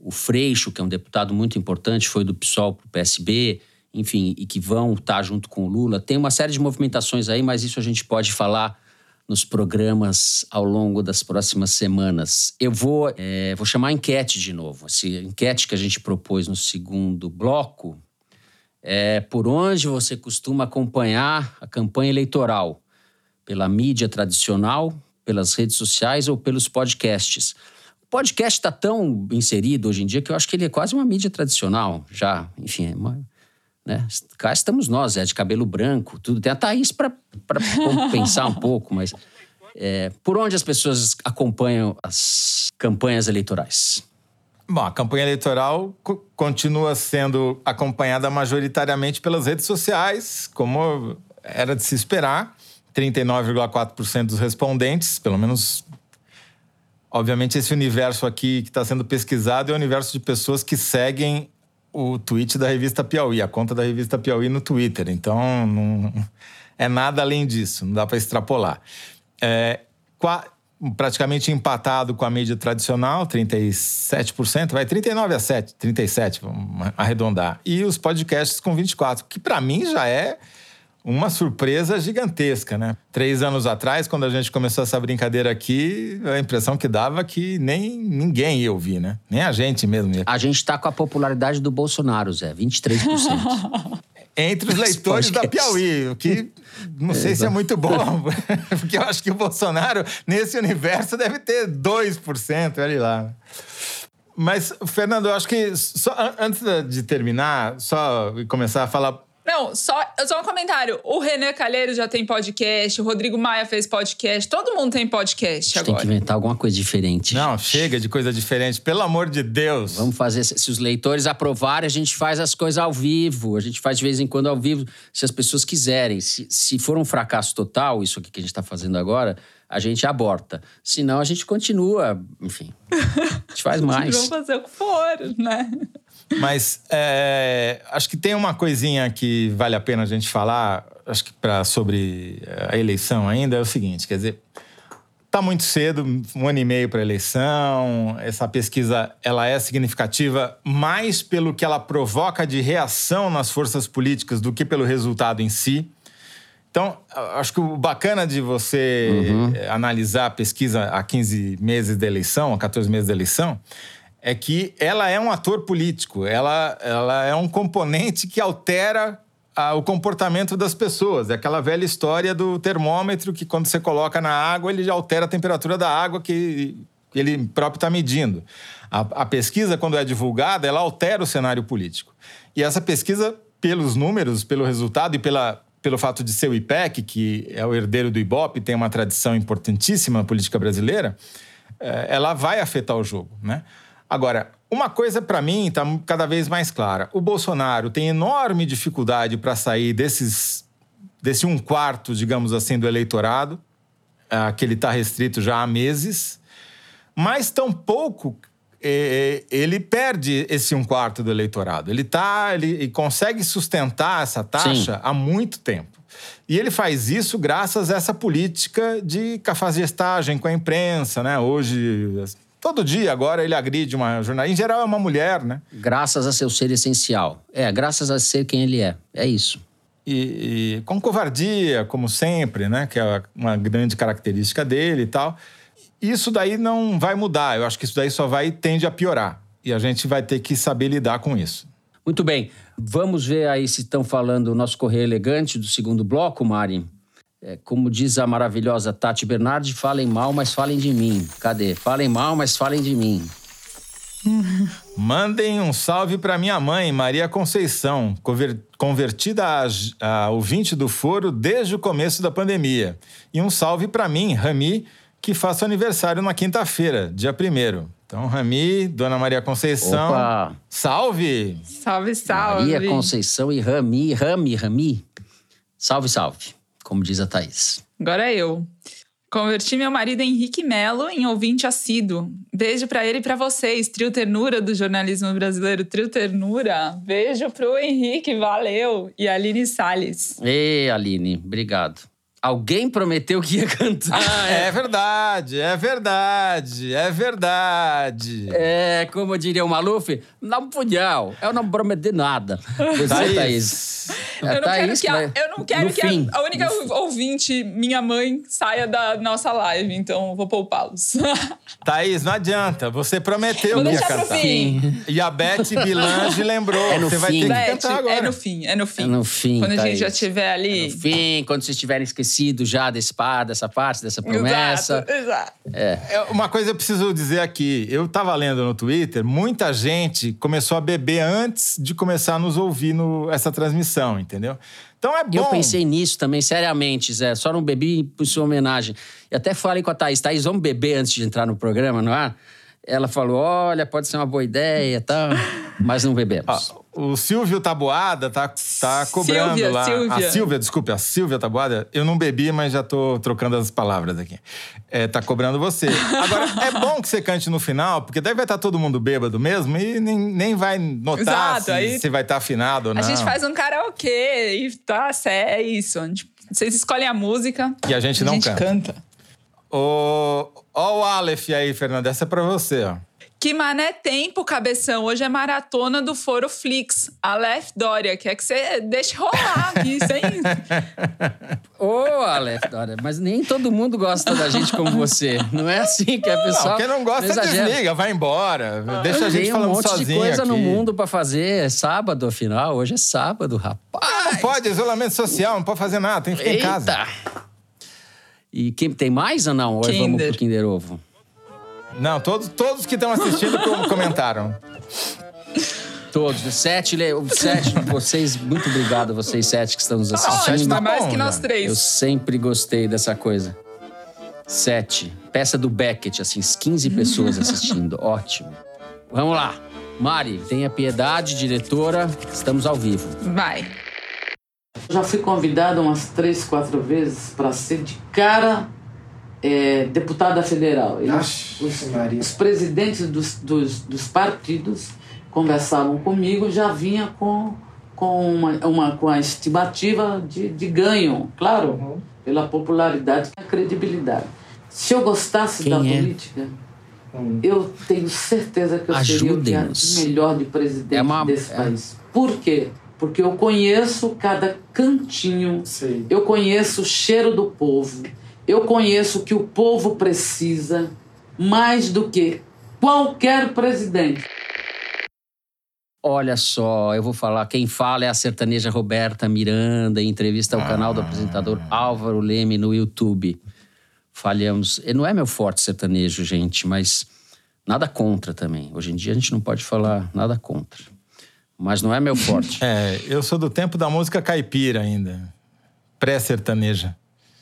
o Freixo, que é um deputado muito importante, foi do PSOL para o PSB enfim, e que vão estar junto com o Lula. Tem uma série de movimentações aí, mas isso a gente pode falar nos programas ao longo das próximas semanas. Eu vou, é, vou chamar a enquete de novo. Essa enquete que a gente propôs no segundo bloco é por onde você costuma acompanhar a campanha eleitoral? Pela mídia tradicional, pelas redes sociais ou pelos podcasts? O podcast está tão inserido hoje em dia que eu acho que ele é quase uma mídia tradicional já. Enfim, é uma né? Cá estamos nós, é de cabelo branco, tudo. Tem a Thaís para compensar um pouco, mas é, por onde as pessoas acompanham as campanhas eleitorais? Bom, a campanha eleitoral continua sendo acompanhada majoritariamente pelas redes sociais, como era de se esperar. 39,4% dos respondentes, pelo menos. Obviamente, esse universo aqui que está sendo pesquisado é o universo de pessoas que seguem o tweet da revista Piauí, a conta da revista Piauí no Twitter. Então, não é nada além disso, não dá para extrapolar. É, praticamente empatado com a mídia tradicional, 37%, vai 39 a 7, 37, vamos arredondar. E os podcasts com 24, que para mim já é uma surpresa gigantesca, né? Três anos atrás, quando a gente começou essa brincadeira aqui, a impressão que dava que nem ninguém ia ouvir, né? Nem a gente mesmo ia. A gente tá com a popularidade do Bolsonaro, Zé, 23%. Entre os leitores da Piauí, o que não sei se é muito bom, porque eu acho que o Bolsonaro, nesse universo, deve ter 2%, olha lá. Mas, Fernando, eu acho que só, antes de terminar, só começar a falar não, só, só um comentário. O Renan Calheiro já tem podcast, o Rodrigo Maia fez podcast, todo mundo tem podcast agora. Tem que inventar alguma coisa diferente. Não, chega de coisa diferente, pelo amor de Deus. Vamos fazer, se os leitores aprovarem, a gente faz as coisas ao vivo. A gente faz de vez em quando ao vivo, se as pessoas quiserem. Se, se for um fracasso total, isso aqui que a gente está fazendo agora, a gente aborta. Senão, a gente continua, enfim. A gente faz mais. Vamos fazer o que for, né? Mas é, acho que tem uma coisinha que vale a pena a gente falar, acho que pra, sobre a eleição ainda, é o seguinte: quer dizer, tá muito cedo, um ano e meio para a eleição. Essa pesquisa ela é significativa mais pelo que ela provoca de reação nas forças políticas do que pelo resultado em si. Então, acho que o bacana de você uhum. analisar a pesquisa há 15 meses da eleição, há 14 meses da eleição, é que ela é um ator político, ela, ela é um componente que altera a, o comportamento das pessoas. É aquela velha história do termômetro que, quando você coloca na água, ele altera a temperatura da água que, ele próprio está medindo. A, a pesquisa, quando é divulgada, ela altera o cenário político. E essa pesquisa, pelos números, pelo resultado e pela, pelo fato de ser o IPEC, que é o herdeiro do IBOP, tem uma tradição importantíssima na política brasileira, é, ela vai afetar o jogo, né? Agora, uma coisa para mim está cada vez mais clara: o Bolsonaro tem enorme dificuldade para sair desses, desse um quarto, digamos assim, do eleitorado, uh, que ele está restrito já há meses, mas tampouco é, é, ele perde esse um quarto do eleitorado. Ele tá, ele, ele consegue sustentar essa taxa Sim. há muito tempo. E ele faz isso graças a essa política de cafajestagem com a imprensa, né? Hoje Todo dia agora ele agride uma jornalista. Em geral é uma mulher, né? Graças a seu ser essencial. É, graças a ser quem ele é. É isso. E, e com covardia, como sempre, né? Que é uma grande característica dele e tal. Isso daí não vai mudar. Eu acho que isso daí só vai tende a piorar. E a gente vai ter que saber lidar com isso. Muito bem. Vamos ver aí se estão falando o nosso correio elegante do segundo bloco, Mari. É, como diz a maravilhosa Tati Bernardi, falem mal, mas falem de mim. Cadê? Falem mal, mas falem de mim. Mandem um salve para minha mãe, Maria Conceição, convertida a, a ouvinte do Foro desde o começo da pandemia. E um salve para mim, Rami, que faço aniversário na quinta-feira, dia 1 Então, Rami, Dona Maria Conceição, Opa. salve! Salve, salve. Maria Conceição e Rami, Rami, Rami. Salve, salve, como diz a Thaís. Agora é eu. Converti meu marido Henrique Melo em ouvinte assíduo. Beijo para ele e para vocês, trio ternura do jornalismo brasileiro, trio ternura. Beijo pro Henrique, valeu. E Aline Salles. Ei, Aline, obrigado. Alguém prometeu que ia cantar. é verdade, é verdade, é verdade. É, como diria o Maluf, não punhal, eu não prometi nada. Você, Thaís. Thaís. É, eu, não Thaís, que a, eu não quero que fim, a, única ouvinte, minha mãe, saia da nossa live, então vou poupá-los. Thaís, não adianta, você prometeu que ia cantar. Fim. E a Beth Bilange lembrou, é no você fim. vai ter que Beth, cantar agora. É no fim, é no fim. É no fim, Quando Thaís. a gente já estiver ali... É no fim, quando vocês estiverem esquecidos esquecido já desse par, dessa parte, dessa promessa. Exato, exato. É. Uma coisa eu preciso dizer aqui. Eu estava lendo no Twitter, muita gente começou a beber antes de começar a nos ouvir no, essa transmissão, entendeu? Então é bom. Eu pensei nisso também, seriamente, Zé. Só não bebi por sua homenagem. E até falei com a Thaís, Thaís, vamos beber antes de entrar no programa, não é? Ela falou: olha, pode ser uma boa ideia e tal, mas não bebemos. O Silvio Tabuada tá, tá cobrando Silvia, lá. Silvia. A Silvia, desculpe, a Silvia Tabuada, eu não bebi, mas já tô trocando as palavras aqui. É, tá cobrando você. Agora, é bom que você cante no final, porque daí vai estar todo mundo bêbado mesmo e nem, nem vai notar Exato, se, aí- se vai estar afinado ou não. A gente faz um karaokê e tá, é isso. Gente- Vocês escolhem a música. E a gente não a gente canta. canta. Ó o Aleph aí, Fernanda, essa é pra você, ó. Que mané tempo, cabeção. Hoje é maratona do Foro Flix. Aleph Dória, quer que você deixe rolar aqui, sem. Ô, Aleph, Dória, mas nem todo mundo gosta da gente como você. Não é assim que a pessoa. Não, quem não gosta, exagera. desliga, vai embora. Deixa a gente Tem um falando monte sozinho de coisa aqui. no mundo pra fazer. É sábado, afinal. Hoje é sábado, rapaz. Não pode, isolamento social, não pode fazer nada, tem que ficar em casa. Eita! E quem, tem mais ou não? Ou vamos Kinder. pro Kinder Ovo? Não, todos, todos que estão assistindo com- comentaram. Todos. Sete, sete vocês, muito obrigado a vocês sete que estão nos sete assistindo. tá Ótimo, mais que nós já. três. Eu sempre gostei dessa coisa. Sete. Peça do Beckett, assim, 15 pessoas assistindo. Ótimo. Vamos lá. Mari, tenha piedade, diretora. Estamos ao vivo. Vai. Já fui convidada umas três, quatro vezes para ser de cara é, deputada federal. Eles- os, os presidentes dos, dos, dos partidos conversavam comigo, já vinha com, com, uma, uma, com a estimativa de, de ganho, claro, Uhum. pela popularidade e a credibilidade. Se eu gostasse Quem da é? política, Hum. eu tenho certeza que eu seria o melhor de presidente É uma- desse é- país. Por quê? Porque eu conheço cada cantinho, Sei. eu conheço o cheiro do povo, eu conheço o que o povo precisa mais do que qualquer presidente. Olha só, eu vou falar. Quem fala é a sertaneja Roberta Miranda, em entrevista ao canal do apresentador Álvaro Leme no YouTube. Falhamos. E Não é meu forte sertanejo, gente, mas nada contra também. Hoje em dia a gente não pode falar nada contra. Mas não é meu forte. É, eu sou do tempo da música caipira ainda. Pré-sertaneja.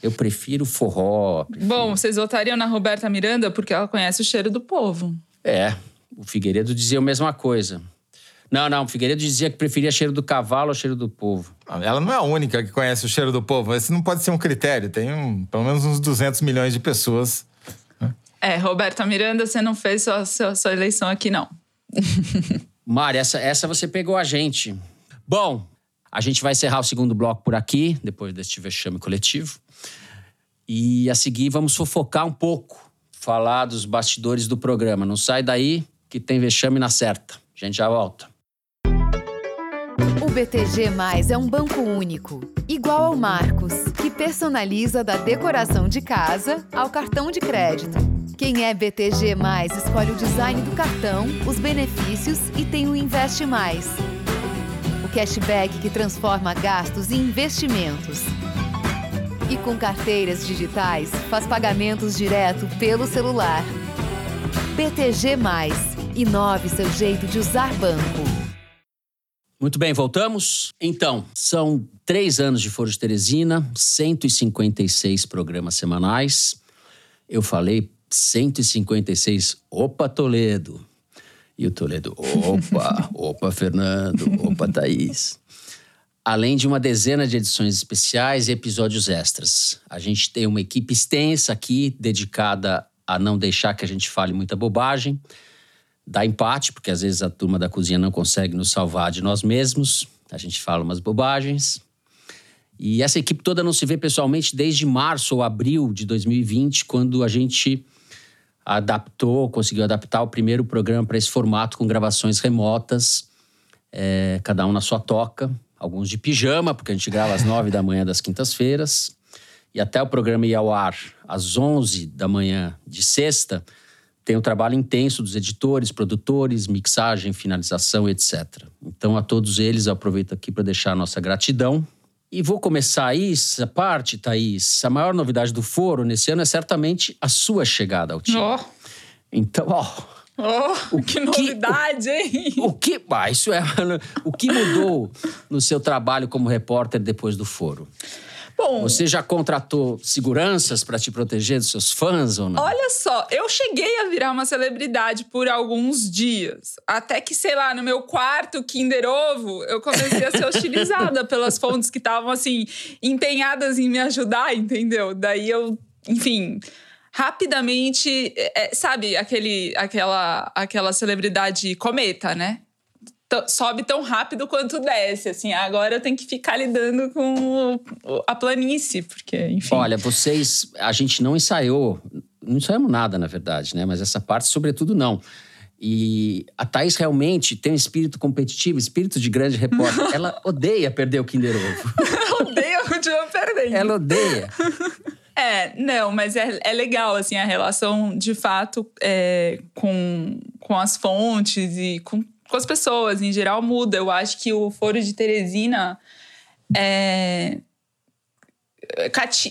Eu prefiro forró. prefiro- Bom, vocês votariam na Roberta Miranda porque ela conhece o cheiro do povo. É, o Figueiredo dizia a mesma coisa. Não, não, o Figueiredo dizia que preferia cheiro do cavalo ao cheiro do povo. Ela não é a única que conhece o cheiro do povo. Esse não pode ser um critério. Tem um- pelo menos uns 200 milhões de pessoas. É, Roberta Miranda, você não fez sua, sua, sua eleição aqui, não. Mari, essa, essa você pegou a gente. Bom, a gente vai encerrar o segundo bloco por aqui, depois deste vexame coletivo. E a seguir vamos fofocar um pouco, falar dos bastidores do programa. Não sai daí que tem vexame na certa. A gente já volta. O BTG Mais é um banco único, igual ao Marcos, que personaliza da decoração de casa ao cartão de crédito. Quem é BTG Mais escolhe o design do cartão, os benefícios e tem o Investe Mais. Cashback que transforma gastos em investimentos. E com carteiras digitais, faz pagamentos direto pelo celular. BTG. Inove seu jeito de usar banco. Muito bem, voltamos? Então, são três anos de Foro de Teresina, 156 programas semanais. Eu falei 156. Opa, Toledo. E o Toledo, opa, opa, Fernando, opa, Thaís. Além de uma dezena de edições especiais e episódios extras. A gente tem uma equipe extensa aqui, dedicada a não deixar que a gente fale muita bobagem. Dá empate, porque às vezes a turma da cozinha não consegue nos salvar de nós mesmos. A gente fala umas bobagens. E essa equipe toda não se vê pessoalmente desde março ou abril de 2020, quando a gente adaptou, conseguiu adaptar o primeiro programa para esse formato com gravações remotas, é, cada um na sua toca, alguns de pijama, porque a gente grava às nove da manhã das quintas-feiras, e até o programa ir ao ar às onze da manhã de sexta, tem um trabalho intenso dos editores, produtores, mixagem, finalização, etc. Então, a todos eles, eu aproveito aqui para deixar a nossa gratidão e vou começar aí essa parte, Thaís. A maior novidade do foro nesse ano é certamente a sua chegada ao time. Oh. Então, ó. Oh, o que, que novidade, hein? O, o que. Ah, isso é. O que mudou no seu trabalho como repórter depois do foro? Bom, Você já contratou seguranças para te proteger dos seus fãs ou não? Olha só, eu cheguei a virar uma celebridade por alguns dias. Até que, sei lá, no meu quarto Kinder Ovo, eu comecei a ser hostilizada pelas fontes que estavam, assim, empenhadas em me ajudar, entendeu? Daí eu, enfim rapidamente, é, sabe, aquele, aquela, aquela celebridade cometa, né? Sobe tão rápido quanto desce, assim. Agora eu tenho que ficar lidando com a planície, porque, enfim. Olha, vocês, a gente não ensaiou, não ensaiamos nada, na verdade, né? Mas essa parte, sobretudo, não. E a Thaís realmente tem um espírito competitivo, espírito de grande repórter. Ela odeia perder o Kinder Ovo. odeia continuar perdendo. Ela odeia. É, não, mas é, é legal, assim, a relação, de fato, é, com, com as fontes e com com as pessoas, em geral, muda. Eu acho que o Foro de Teresina é,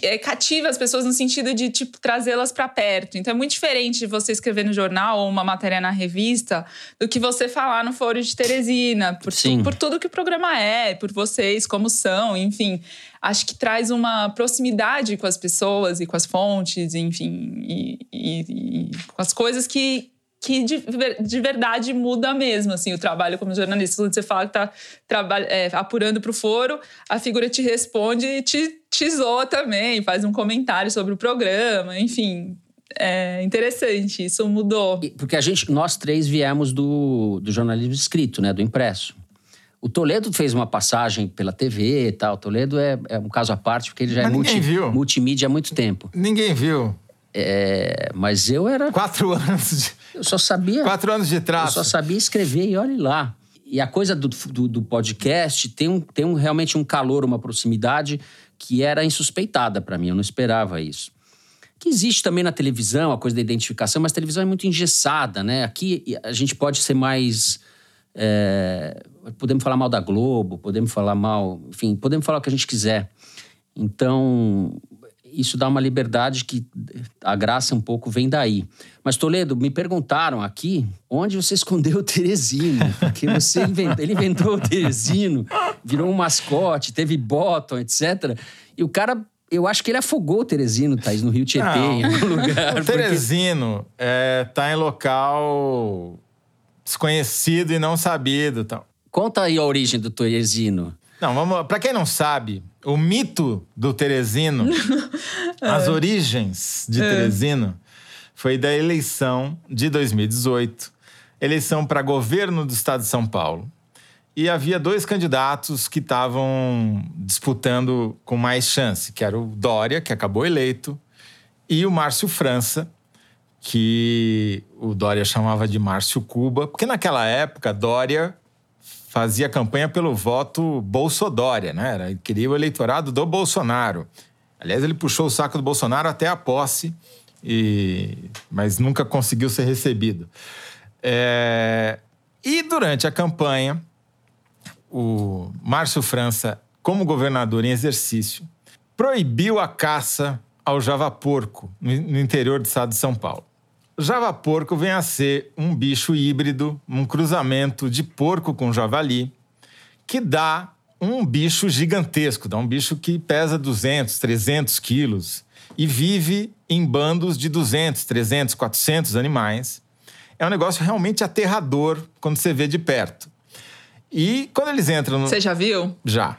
é cativa as pessoas no sentido de tipo trazê-las para perto. Então é muito diferente de você escrever no jornal ou uma matéria na revista do que você falar no Foro de Teresina, por, tu, por tudo que o programa é, por vocês como são, enfim. Acho que traz uma proximidade com as pessoas e com as fontes, enfim, e, e, e com as coisas que, que de, de, verdade muda mesmo, assim, o trabalho como jornalista. Quando você fala que está é, apurando para o foro, a figura te responde e te, te zoa também, faz um comentário sobre o programa, enfim. É interessante, isso mudou. Porque a gente, nós três viemos do, do jornalismo escrito, né, do impresso. O Toledo fez uma passagem pela TV e tal. O Toledo é, é um caso à parte, porque ele já é Mas é multi, viu. multimídia há muito tempo. Ninguém viu. É, mas eu era. Quatro anos de. Eu só sabia. Quatro anos de traço. Eu só sabia escrever e olhe lá. E a coisa do, do, do, podcast tem, um, tem um, realmente um calor, uma proximidade que era insuspeitada para mim. Eu não esperava isso. Que existe também na televisão, a coisa da identificação, mas a televisão é muito engessada, né? Aqui a gente pode ser mais. É, podemos falar mal da Globo, podemos falar mal. Enfim, podemos falar o que a gente quiser. Então, isso dá uma liberdade que a graça um pouco vem daí. Mas, Toledo, me perguntaram aqui onde você escondeu o Teresino. Porque você inventou, ele inventou o Teresino, virou um mascote, teve bottom, etc. E o cara eu acho que ele afogou o Teresino, Thaís, no Rio Tietê, Não. em algum lugar. O Teresino porque... é, tá em local desconhecido e não sabido. Tal. Conta aí a origem do Teresino. Não, vamos. Para quem não sabe, o mito do Teresino, as origens de é. Teresino, foi da eleição de 2018, eleição para governo do estado de São Paulo. E havia dois candidatos que estavam disputando com mais chance, que era o Dória, que acabou eleito, e o Márcio França, que o Dória chamava de Márcio Cuba, porque naquela época Dória fazia campanha pelo voto Bolsodória, né? Era, queria o eleitorado do Bolsonaro. Aliás, ele puxou o saco do Bolsonaro até a posse, e... mas nunca conseguiu ser recebido. É... E durante a campanha, o Márcio França, como governador em exercício, proibiu a caça ao javaporco no interior do estado de São Paulo. O javaporco vem a ser um bicho híbrido, um cruzamento de porco com javali, que dá um bicho gigantesco, dá um bicho que pesa 200, 300 quilos e vive em bandos de 200, 300, 400 animais. É um negócio realmente aterrador quando você vê de perto. E quando eles entram no. Você já viu? Já.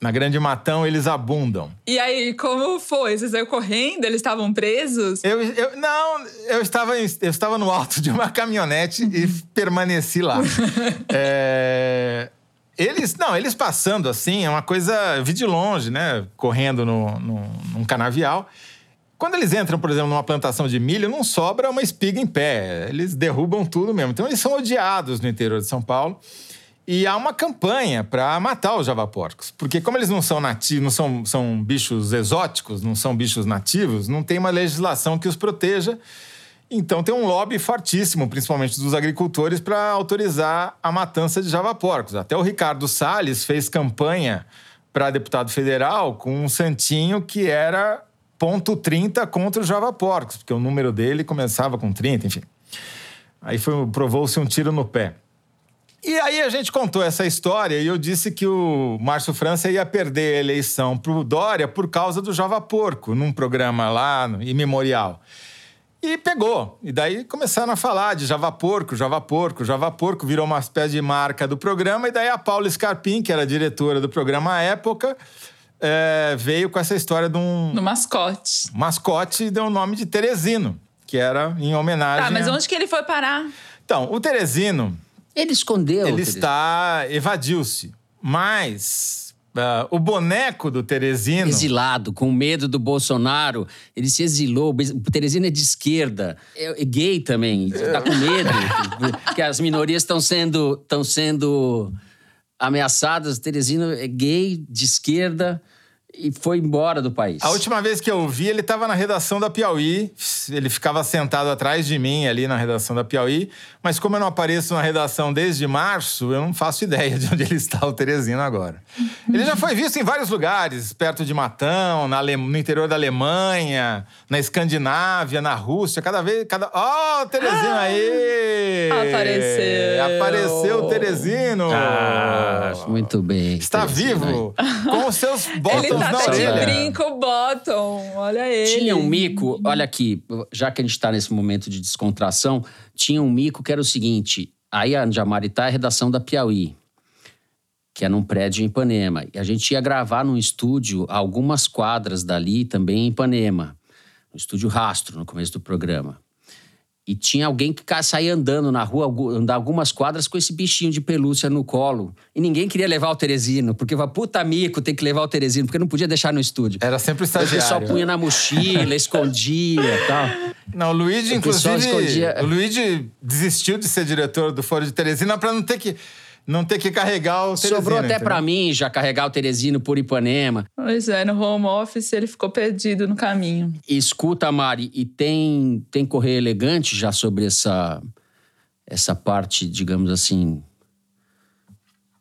Na Grande Matão, eles abundam. E aí, como foi? Você saiu correndo? Eles estavam presos? Eu, eu, não, eu estava, eu estava no alto de uma caminhonete e permaneci lá. é, eles, não, eles passando assim, é uma coisa. Vi de longe, né? Correndo no, no, num canavial. Quando eles entram, por exemplo, numa plantação de milho, não sobra uma espiga em pé. Eles derrubam tudo mesmo. Então, eles são odiados no interior de São Paulo. E há uma campanha para matar os javaporcos. Porque, como eles não são nativos, não são, são bichos exóticos, não são bichos nativos, não tem uma legislação que os proteja. Então, tem um lobby fortíssimo, principalmente dos agricultores, para autorizar a matança de javaporcos. Até o Ricardo Salles fez campanha para deputado federal com um santinho que era ponto 30 contra os javaporcos, porque o número dele começava com 30, enfim. Aí provou-se um tiro no pé. E aí a gente contou essa história e eu disse que o Márcio França ia perder a eleição para o Dória por causa do Java Porco, num programa lá no Imemorial. E pegou. E daí começaram a falar de Java Porco, Java Porco, Java Porco, virou uma espécie de marca do programa. E daí a Paula Scarpim, que era diretora do programa à época, é, veio com essa história de um. No mascote. Mascote e deu o nome de Teresino, que era em homenagem. Ah, mas onde que ele foi parar? Então, o Teresino. Ele escondeu. Ele está. evadiu-se. Mas. Uh, o boneco do Teresino. Exilado, com medo do Bolsonaro, ele se exilou. O Teresino é de esquerda, é, é gay também, está com medo, que as minorias estão sendo, sendo ameaçadas. Teresino é gay, de esquerda e foi embora do país. A última vez que eu vi, ele estava na redação da Piauí. Ele ficava sentado atrás de mim ali na redação da Piauí. Mas como eu não apareço na redação desde março, eu não faço ideia de onde ele está, o Teresino, agora. Ele já foi visto em vários lugares, perto de Matão, na Ale... no interior da Alemanha, na Escandinávia, na Rússia. Cada vez. Cada... Ó, oh, Teresino ah, aí! Apareceu! Apareceu o Teresino! Ah, muito bem. Está vivo! Com os seus botões tá de brinco bottom. Olha ele. Tinha um mico, olha aqui, já que a gente está nesse momento de descontração, tinha um mico que era o seguinte: aí a Jamaritá é a redação da Piauí, que é num prédio em Ipanema. E a gente ia gravar num estúdio algumas quadras dali, também em Ipanema. No estúdio Rastro, no começo do programa. E tinha alguém que saía andando na rua, andar algumas quadras com esse bichinho de pelúcia no colo. E ninguém queria levar o Teresino, porque vai puta mico, tem que levar o Teresino, porque não podia deixar no estúdio. Era sempre o estagiário. O pessoal punha na mochila, escondia e tal. Não, o Luigi, o inclusive, escondia... o Luigi desistiu de ser diretor do Foro de Teresina para não ter que não ter que carregar o Teresino. Sobrou até para mim já carregar o Teresino por Ipanema. Pois é, no home office ele ficou perdido no caminho. escuta, Mari, e tem, tem correio elegante já sobre essa, essa parte, digamos assim,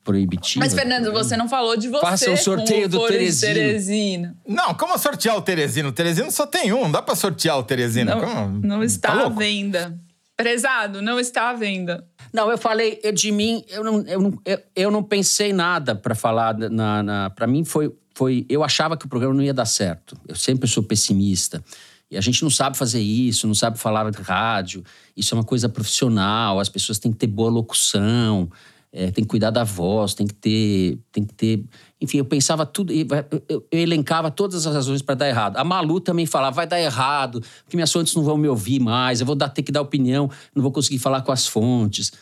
proibitiva. Mas, Fernando, você não falou de você. Faça um sorteio do Teresino. Teresino. Não, como sortear o Teresino? O Teresino só tem um, não dá para sortear o Teresino. Não, como? não está tá à venda. Prezado, não está à venda. Não, eu falei de mim, eu não, eu não, eu, eu não pensei nada para falar. Na, na para mim foi, foi. Eu achava que o programa não ia dar certo. Eu sempre sou pessimista. E a gente não sabe fazer isso, não sabe falar de rádio. Isso é uma coisa profissional, as pessoas têm que ter boa locução, é, tem que cuidar da voz, tem que ter. Tem que ter enfim, eu pensava tudo, eu, elencava todas as razões para dar errado. A Malu também falava, vai dar errado, porque minhas fontes não vão me ouvir mais, eu vou dar, ter que dar opinião, não vou conseguir falar com as fontes.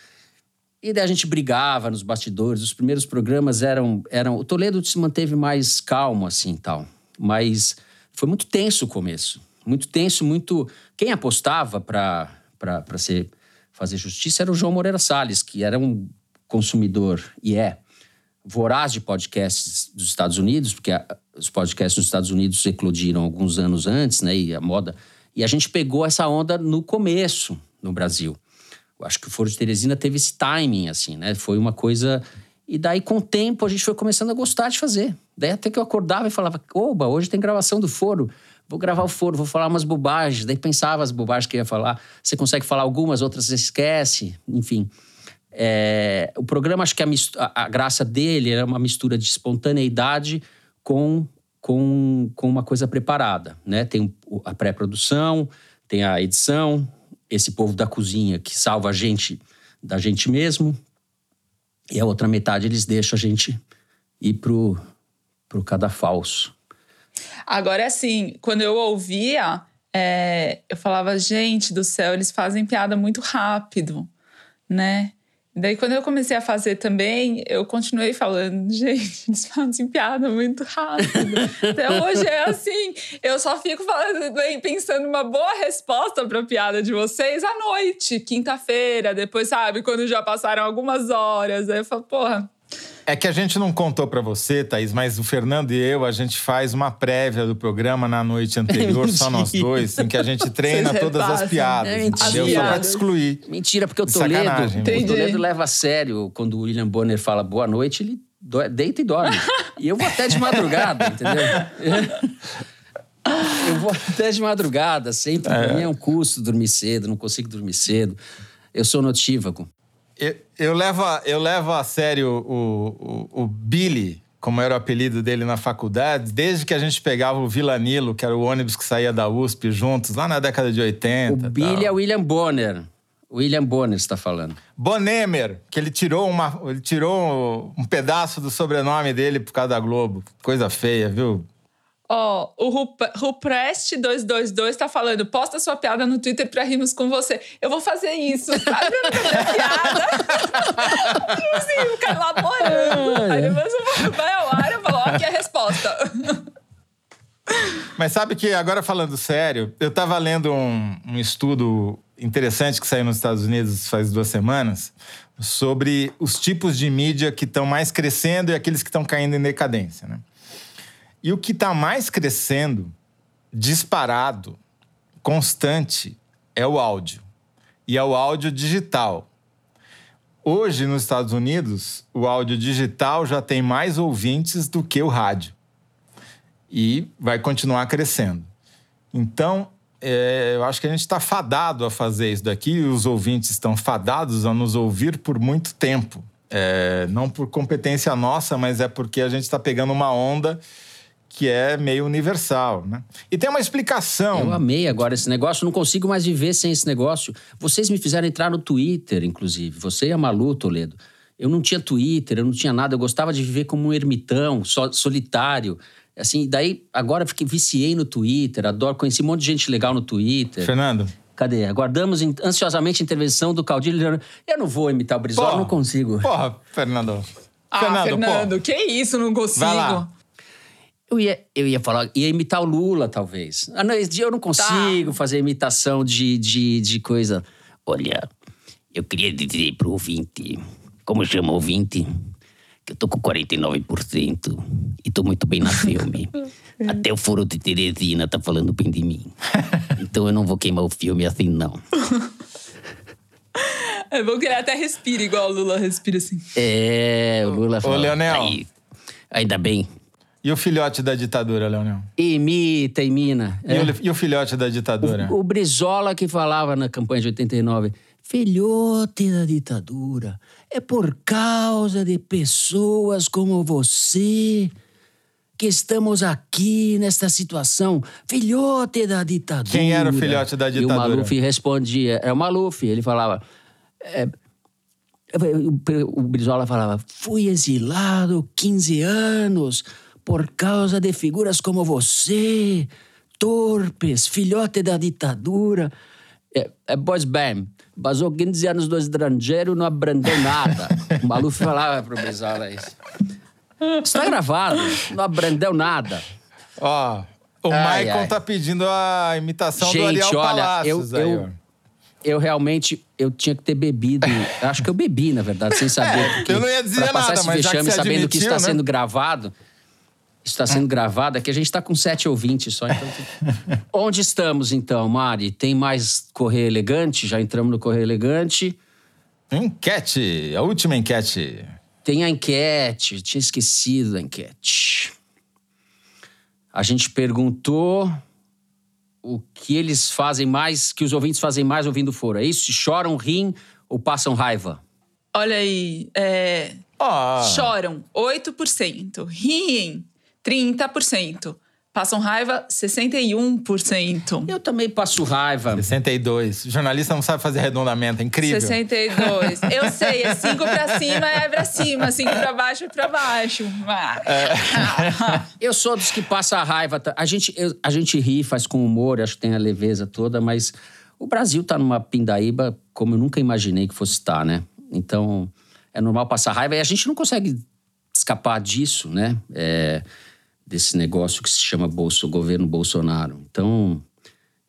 E daí a gente brigava nos bastidores. Os primeiros programas eram. eram o Toledo se manteve mais calmo, assim tal. Mas foi muito tenso o começo. Muito tenso, muito. Quem apostava para fazer justiça era o João Moreira Salles, que era um consumidor, e é, voraz de podcasts dos Estados Unidos, porque a, os podcasts dos Estados Unidos eclodiram alguns anos antes, né? E a moda. E a gente pegou essa onda no começo no Brasil. Eu acho que o Foro de Teresina teve esse timing, assim, né? Foi uma coisa. E daí, com o tempo, a gente foi começando a gostar de fazer. Daí até que eu acordava e falava, oba, hoje tem gravação do foro. Vou gravar o foro, vou falar umas bobagens. Daí pensava as bobagens que ia falar. Você consegue falar algumas, outras você esquece. Enfim. É, o programa, acho que a, a, graça dele era uma mistura de espontaneidade com, com, com uma coisa preparada. Né? Tem a pré-produção, tem a edição, esse povo da cozinha que salva a gente da gente mesmo. E a outra metade eles deixam a gente ir pro, pro cadafalso. Agora, assim, quando eu ouvia, é, eu falava, gente do céu, eles fazem piada muito rápido, né? Daí, quando eu comecei a fazer também, eu continuei falando, gente, eles fazem piada muito rápido. Até hoje é assim. Eu só fico falando, pensando uma boa resposta para a piada de vocês à noite, quinta-feira, depois, sabe, quando já passaram algumas horas. Aí eu falo, porra, é que a gente não contou para você, Thaís, mas o Fernando e eu, a gente faz uma prévia do programa na noite anterior, só nós dois, em que a gente treina todas as piadas, é entendeu? Só pra te excluir. Mentira, porque o Toledo, o Toledo leva a sério quando o William Bonner fala boa noite, ele deita e dorme. e eu vou até de madrugada, entendeu? eu vou até de madrugada, sempre. É. Pra mim é um custo dormir cedo, não consigo dormir cedo. Eu sou notívago. Eu, eu, levo, a, eu levo a sério o, o, o, Billy, como era o apelido dele na faculdade, desde que a gente pegava o Vila Nilo, que era o ônibus que saía da USP juntos, lá na década de 80. O Billy tal. é William Bonner. William Bonner está falando. Bonemer, que ele tirou, uma, ele tirou um pedaço do sobrenome dele por causa da Globo. Coisa feia, viu? Ó, oh, o Ruprest222 tá falando, posta sua piada no Twitter pra rirmos com você. Eu vou fazer isso, sabe? Eu não fazer piada. tipo assim, o cara elaborando. Aí depois vai ao ar e eu falo, ó, aqui é a resposta. Mas sabe que, agora falando sério, eu tava lendo um, um estudo interessante que saiu nos Estados Unidos faz duas semanas sobre os tipos de mídia que estão mais crescendo e aqueles que estão caindo em decadência, né? E o que está mais crescendo, disparado, constante, é o áudio. E é o áudio digital. Hoje, nos Estados Unidos, o áudio digital já tem mais ouvintes do que o rádio. E vai continuar crescendo. Então, é, eu acho que a gente está fadado a fazer isso daqui, e os ouvintes estão fadados a nos ouvir por muito tempo. É, não por competência nossa, mas é porque a gente está pegando uma onda que é meio universal, né? E tem uma explicação. Eu amei agora esse negócio, não consigo mais viver sem esse negócio. Vocês me fizeram entrar no Twitter, inclusive. Você e a Malu, Toledo. Eu não tinha Twitter, eu não tinha nada. Eu gostava de viver como um ermitão, solitário. Assim, daí agora fiquei viciei no Twitter, adoro, conheci um monte de gente legal no Twitter. Fernando. Cadê? Aguardamos ansiosamente a intervenção do Caudilho. Eu não vou imitar o Brizola, porra, não consigo. Porra, Fernando. Ah, Fernando, Fernando que isso, não consigo. Vai lá. Eu ia, eu ia falar, ia imitar o Lula, talvez. Ah, não, eu não consigo tá. fazer imitação de, de, de coisa. Olha, eu queria dizer pro ouvinte, como chama o ouvinte? Que eu tô com 49% e tô muito bem na filme. Até o foro de Teresina tá falando bem de mim. Então eu não vou queimar o filme assim, não. É bom que ele até respira igual o Lula respira assim. É, o Lula fala. Ô, Leonel. Aí, ainda bem. E o filhote da ditadura, Leonel? Imita, imina. E, é. o, e o filhote da ditadura? O, o Brizola que falava na campanha de 89. Filhote da ditadura. É por causa de pessoas como você que estamos aqui nesta situação. Filhote da ditadura. Quem era o filhote da ditadura? E o Maluf respondia. É o Maluf. Ele falava. É, o Brizola falava: fui exilado 15 anos por causa de figuras como você, torpes, filhote da ditadura. É, é boys band. Basou 15 anos do estrangeiro, não aprendeu nada. o Maluf falava pro Brizola isso. Está gravado, não aprendeu nada. Ó, o ai, Michael ai. tá pedindo a imitação Gente, do Ariel olha, Palacios eu, aí, eu, eu realmente eu tinha que ter bebido. Acho que eu bebi, na verdade, sem saber. É, eu não ia dizer nada, mas vexame, que sabendo admitiu, que está né? sendo gravado está sendo gravada, que a gente está com sete ouvintes só. Então... Onde estamos, então, Mari? Tem mais Correio Elegante? Já entramos no Correio Elegante. Enquete, a última enquete. Tem a enquete, tinha esquecido da enquete. A gente perguntou o que eles fazem mais, que os ouvintes fazem mais ouvindo foro. É isso? Choram, riem ou passam raiva? Olha aí, é, Ó, choram 8%, riem 30%, passam raiva 61%. Eu também passo raiva. 62. O jornalista não sabe fazer arredondamento, é incrível. 62. Eu sei, é 5 pra cima é pra cima, 5 pra baixo é pra baixo. Ah. Eu sou dos que passa a raiva. tá? A gente, eu- a gente ri, faz com humor, acho que tem a leveza toda, mas o Brasil tá numa pindaíba como eu nunca imaginei que fosse estar, né? Então, é normal passar raiva e a gente não consegue escapar disso, né? É, desse negócio que se chama Bolso, governo Bolsonaro. Então,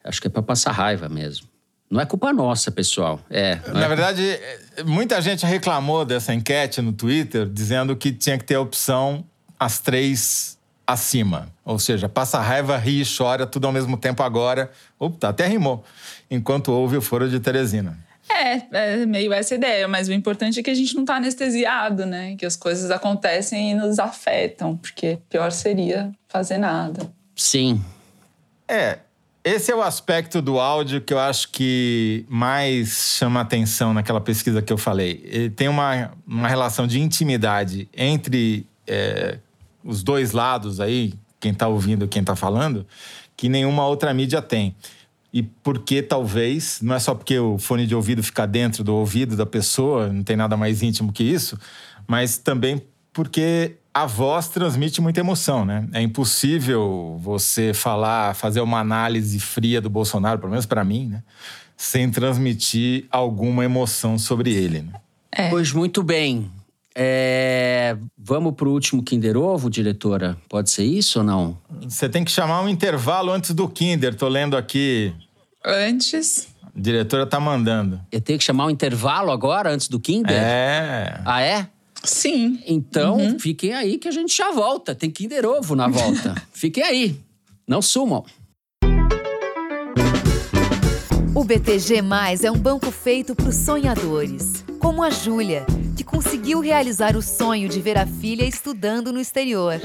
acho que é para passar raiva mesmo. Não é culpa nossa, pessoal. É. não Na é verdade, muita gente reclamou dessa enquete no Twitter, dizendo que tinha que ter a opção as três acima. Ou seja, passa raiva, ri e chora tudo ao mesmo tempo agora. Opa, até rimou. Enquanto ouve o foro de Teresina. É, é meio essa ideia, mas o importante é que a gente não tá anestesiado, né? Que as coisas acontecem e nos afetam, porque pior seria fazer nada. Sim. É, esse é o aspecto do áudio que eu acho que mais chama atenção naquela pesquisa que eu falei. Ele tem uma, uma relação de intimidade entre é, os dois lados aí, quem está ouvindo e quem está falando, que nenhuma outra mídia tem. E porque talvez, não é só porque o fone de ouvido fica dentro do ouvido da pessoa, não tem nada mais íntimo que isso, mas também porque a voz transmite muita emoção, né? É impossível você falar, fazer uma análise fria do Bolsonaro, pelo menos para mim, né? Sem transmitir alguma emoção sobre ele. Né? É. Pois muito bem. É, Vamos pro último Kinder Ovo, diretora? Pode ser isso ou não? Você tem que chamar um intervalo antes do Kinder. Tô lendo aqui. Antes, A diretora tá mandando. Eu tenho que chamar um intervalo agora, antes do Kinder? É. Ah, é? sim. Então, fiquem aí que a gente já volta. Tem Kinder Ovo na volta. fiquem aí. Não sumam. O BTG Mais é um banco feito para os sonhadores, como a Júlia, que conseguiu realizar o sonho de ver a filha estudando no exterior.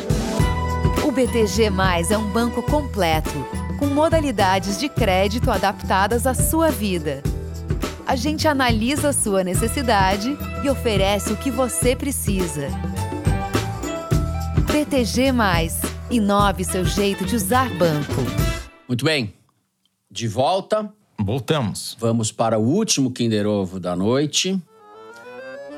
O BTG Mais é um banco completo, com modalidades de crédito adaptadas à sua vida. A gente analisa a sua necessidade e oferece o que você precisa. BTG Mais. Inove seu jeito de usar banco. Muito bem. De volta. Voltamos. Vamos para o último Kinder Ovo da noite.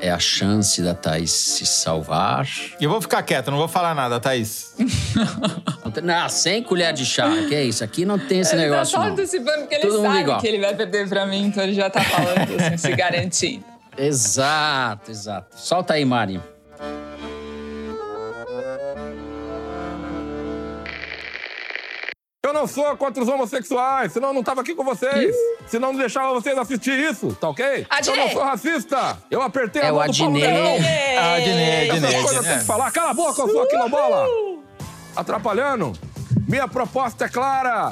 É a chance da Thaís se salvar. E eu vou ficar quieto, não vou falar nada, Thaís. Não, sem colher de chá. Que é isso? Aqui não tem esse ele tá negócio, só não. antecipando, porque ele Todo sabe que ele vai perder pra mim, então ele já tá falando, assim, se garantindo. Exato, exato. Solta aí, Mari. Eu não sou contra os homossexuais, senão eu não tava aqui com vocês. Senão não deixava vocês assistir isso, tá ok? Adnei. Eu não sou racista. Eu apertei É a mão do Paulo. Ah, Adnei, Essas coisas tem que falar. Cala a boca, eu sou aqui na bola. Atrapalhando? Minha proposta é clara.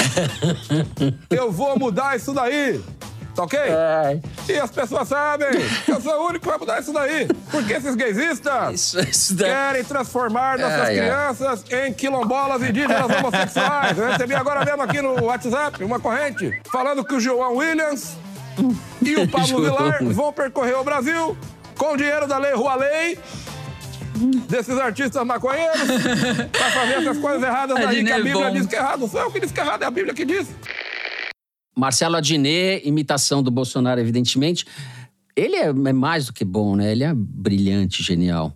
eu vou mudar isso daí. Tá ok? E as pessoas sabem que eu sou o único que vai mudar isso daí. Porque esses gaysistas Isso, isso daí. querem transformar nossas Ai, ai. crianças em quilombolas indígenas homossexuais. Eu recebi agora mesmo aqui no WhatsApp uma corrente falando que o João Williams e o Pablo Vilar vão percorrer o Brasil com o dinheiro da Lei Rua Lei desses artistas maconheiros pra fazer essas coisas erradas aí que a é Bíblia bom. diz que é errado. Não sou eu que diz que é errado, é a Bíblia que diz. Marcelo Adnet, imitação do Bolsonaro, evidentemente. Ele é, é mais do que bom, né? Ele é brilhante, genial.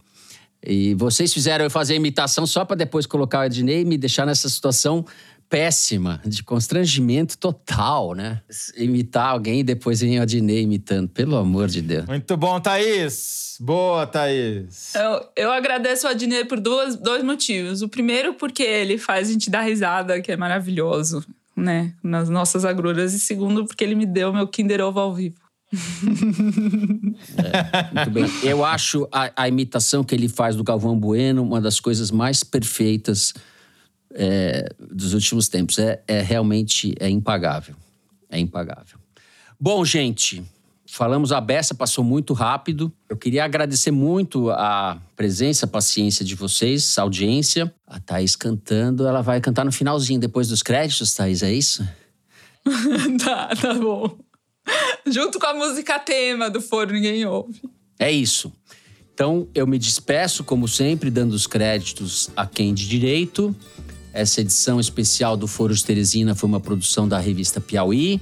E vocês fizeram eu fazer a imitação só para depois colocar o Adnet e me deixar nessa situação péssima, de constrangimento total, né? Imitar alguém e depois vir o Adnet imitando. Pelo amor de Deus. Muito bom, Thaís. Boa, Thaís. Eu, eu agradeço o Adnet por duas, dois motivos. O primeiro, porque ele faz a gente dar risada, que é maravilhoso, né? Nas nossas agruras. E segundo, porque ele me deu meu Kinder Ovo ao vivo. Muito bem. Eu acho a, a imitação que ele faz do Galvão Bueno uma das coisas mais perfeitas é, dos últimos tempos. É, é realmente é impagável. É impagável. Bom, gente, Falamos a beça, passou muito rápido. Eu queria agradecer muito a presença, a paciência de vocês, a audiência. A Thaís cantando, ela vai cantar no finalzinho, depois dos créditos, Thaís, é isso? tá, tá bom. Junto com a música tema do Foro Ninguém Ouve. É isso. Então, eu me despeço, como sempre, dando os créditos a quem de direito. Essa edição especial do Foro de Teresina foi uma produção da revista Piauí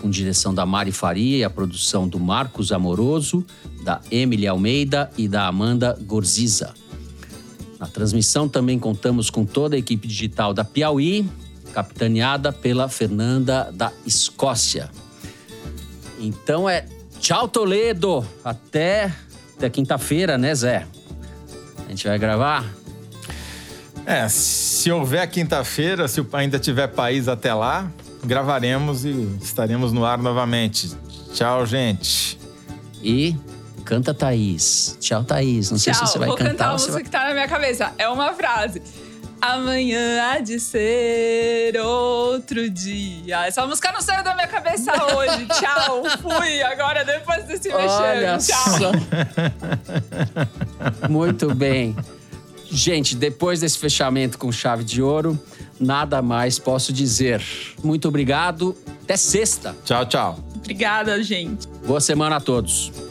com direção da Mari Faria e a produção do Marcos Amoroso, da Emily Almeida e da Amanda Gorziza. Na transmissão também contamos com toda a equipe digital da Piauí, capitaneada pela Fernanda da Escócia. Então é tchau, Toledo! Até, até quinta-feira, né, Zé? A gente vai gravar? É, se houver quinta-feira, se ainda tiver país até lá, gravaremos e estaremos no ar novamente. Tchau, gente. E canta Thaís. Tchau, Thaís. Não Tchau. sei se você vai Vou cantar. cantar a música vai... que tá na minha cabeça. É uma frase. Amanhã há de ser outro dia. Essa música não saiu da minha cabeça hoje. Tchau, fui. Agora depois desse Olha mexer. Tchau. só. Muito bem. Gente, depois desse fechamento com chave de ouro, nada mais posso dizer. Muito obrigado. Até sexta. Tchau, tchau. Obrigada, gente. Boa semana a todos.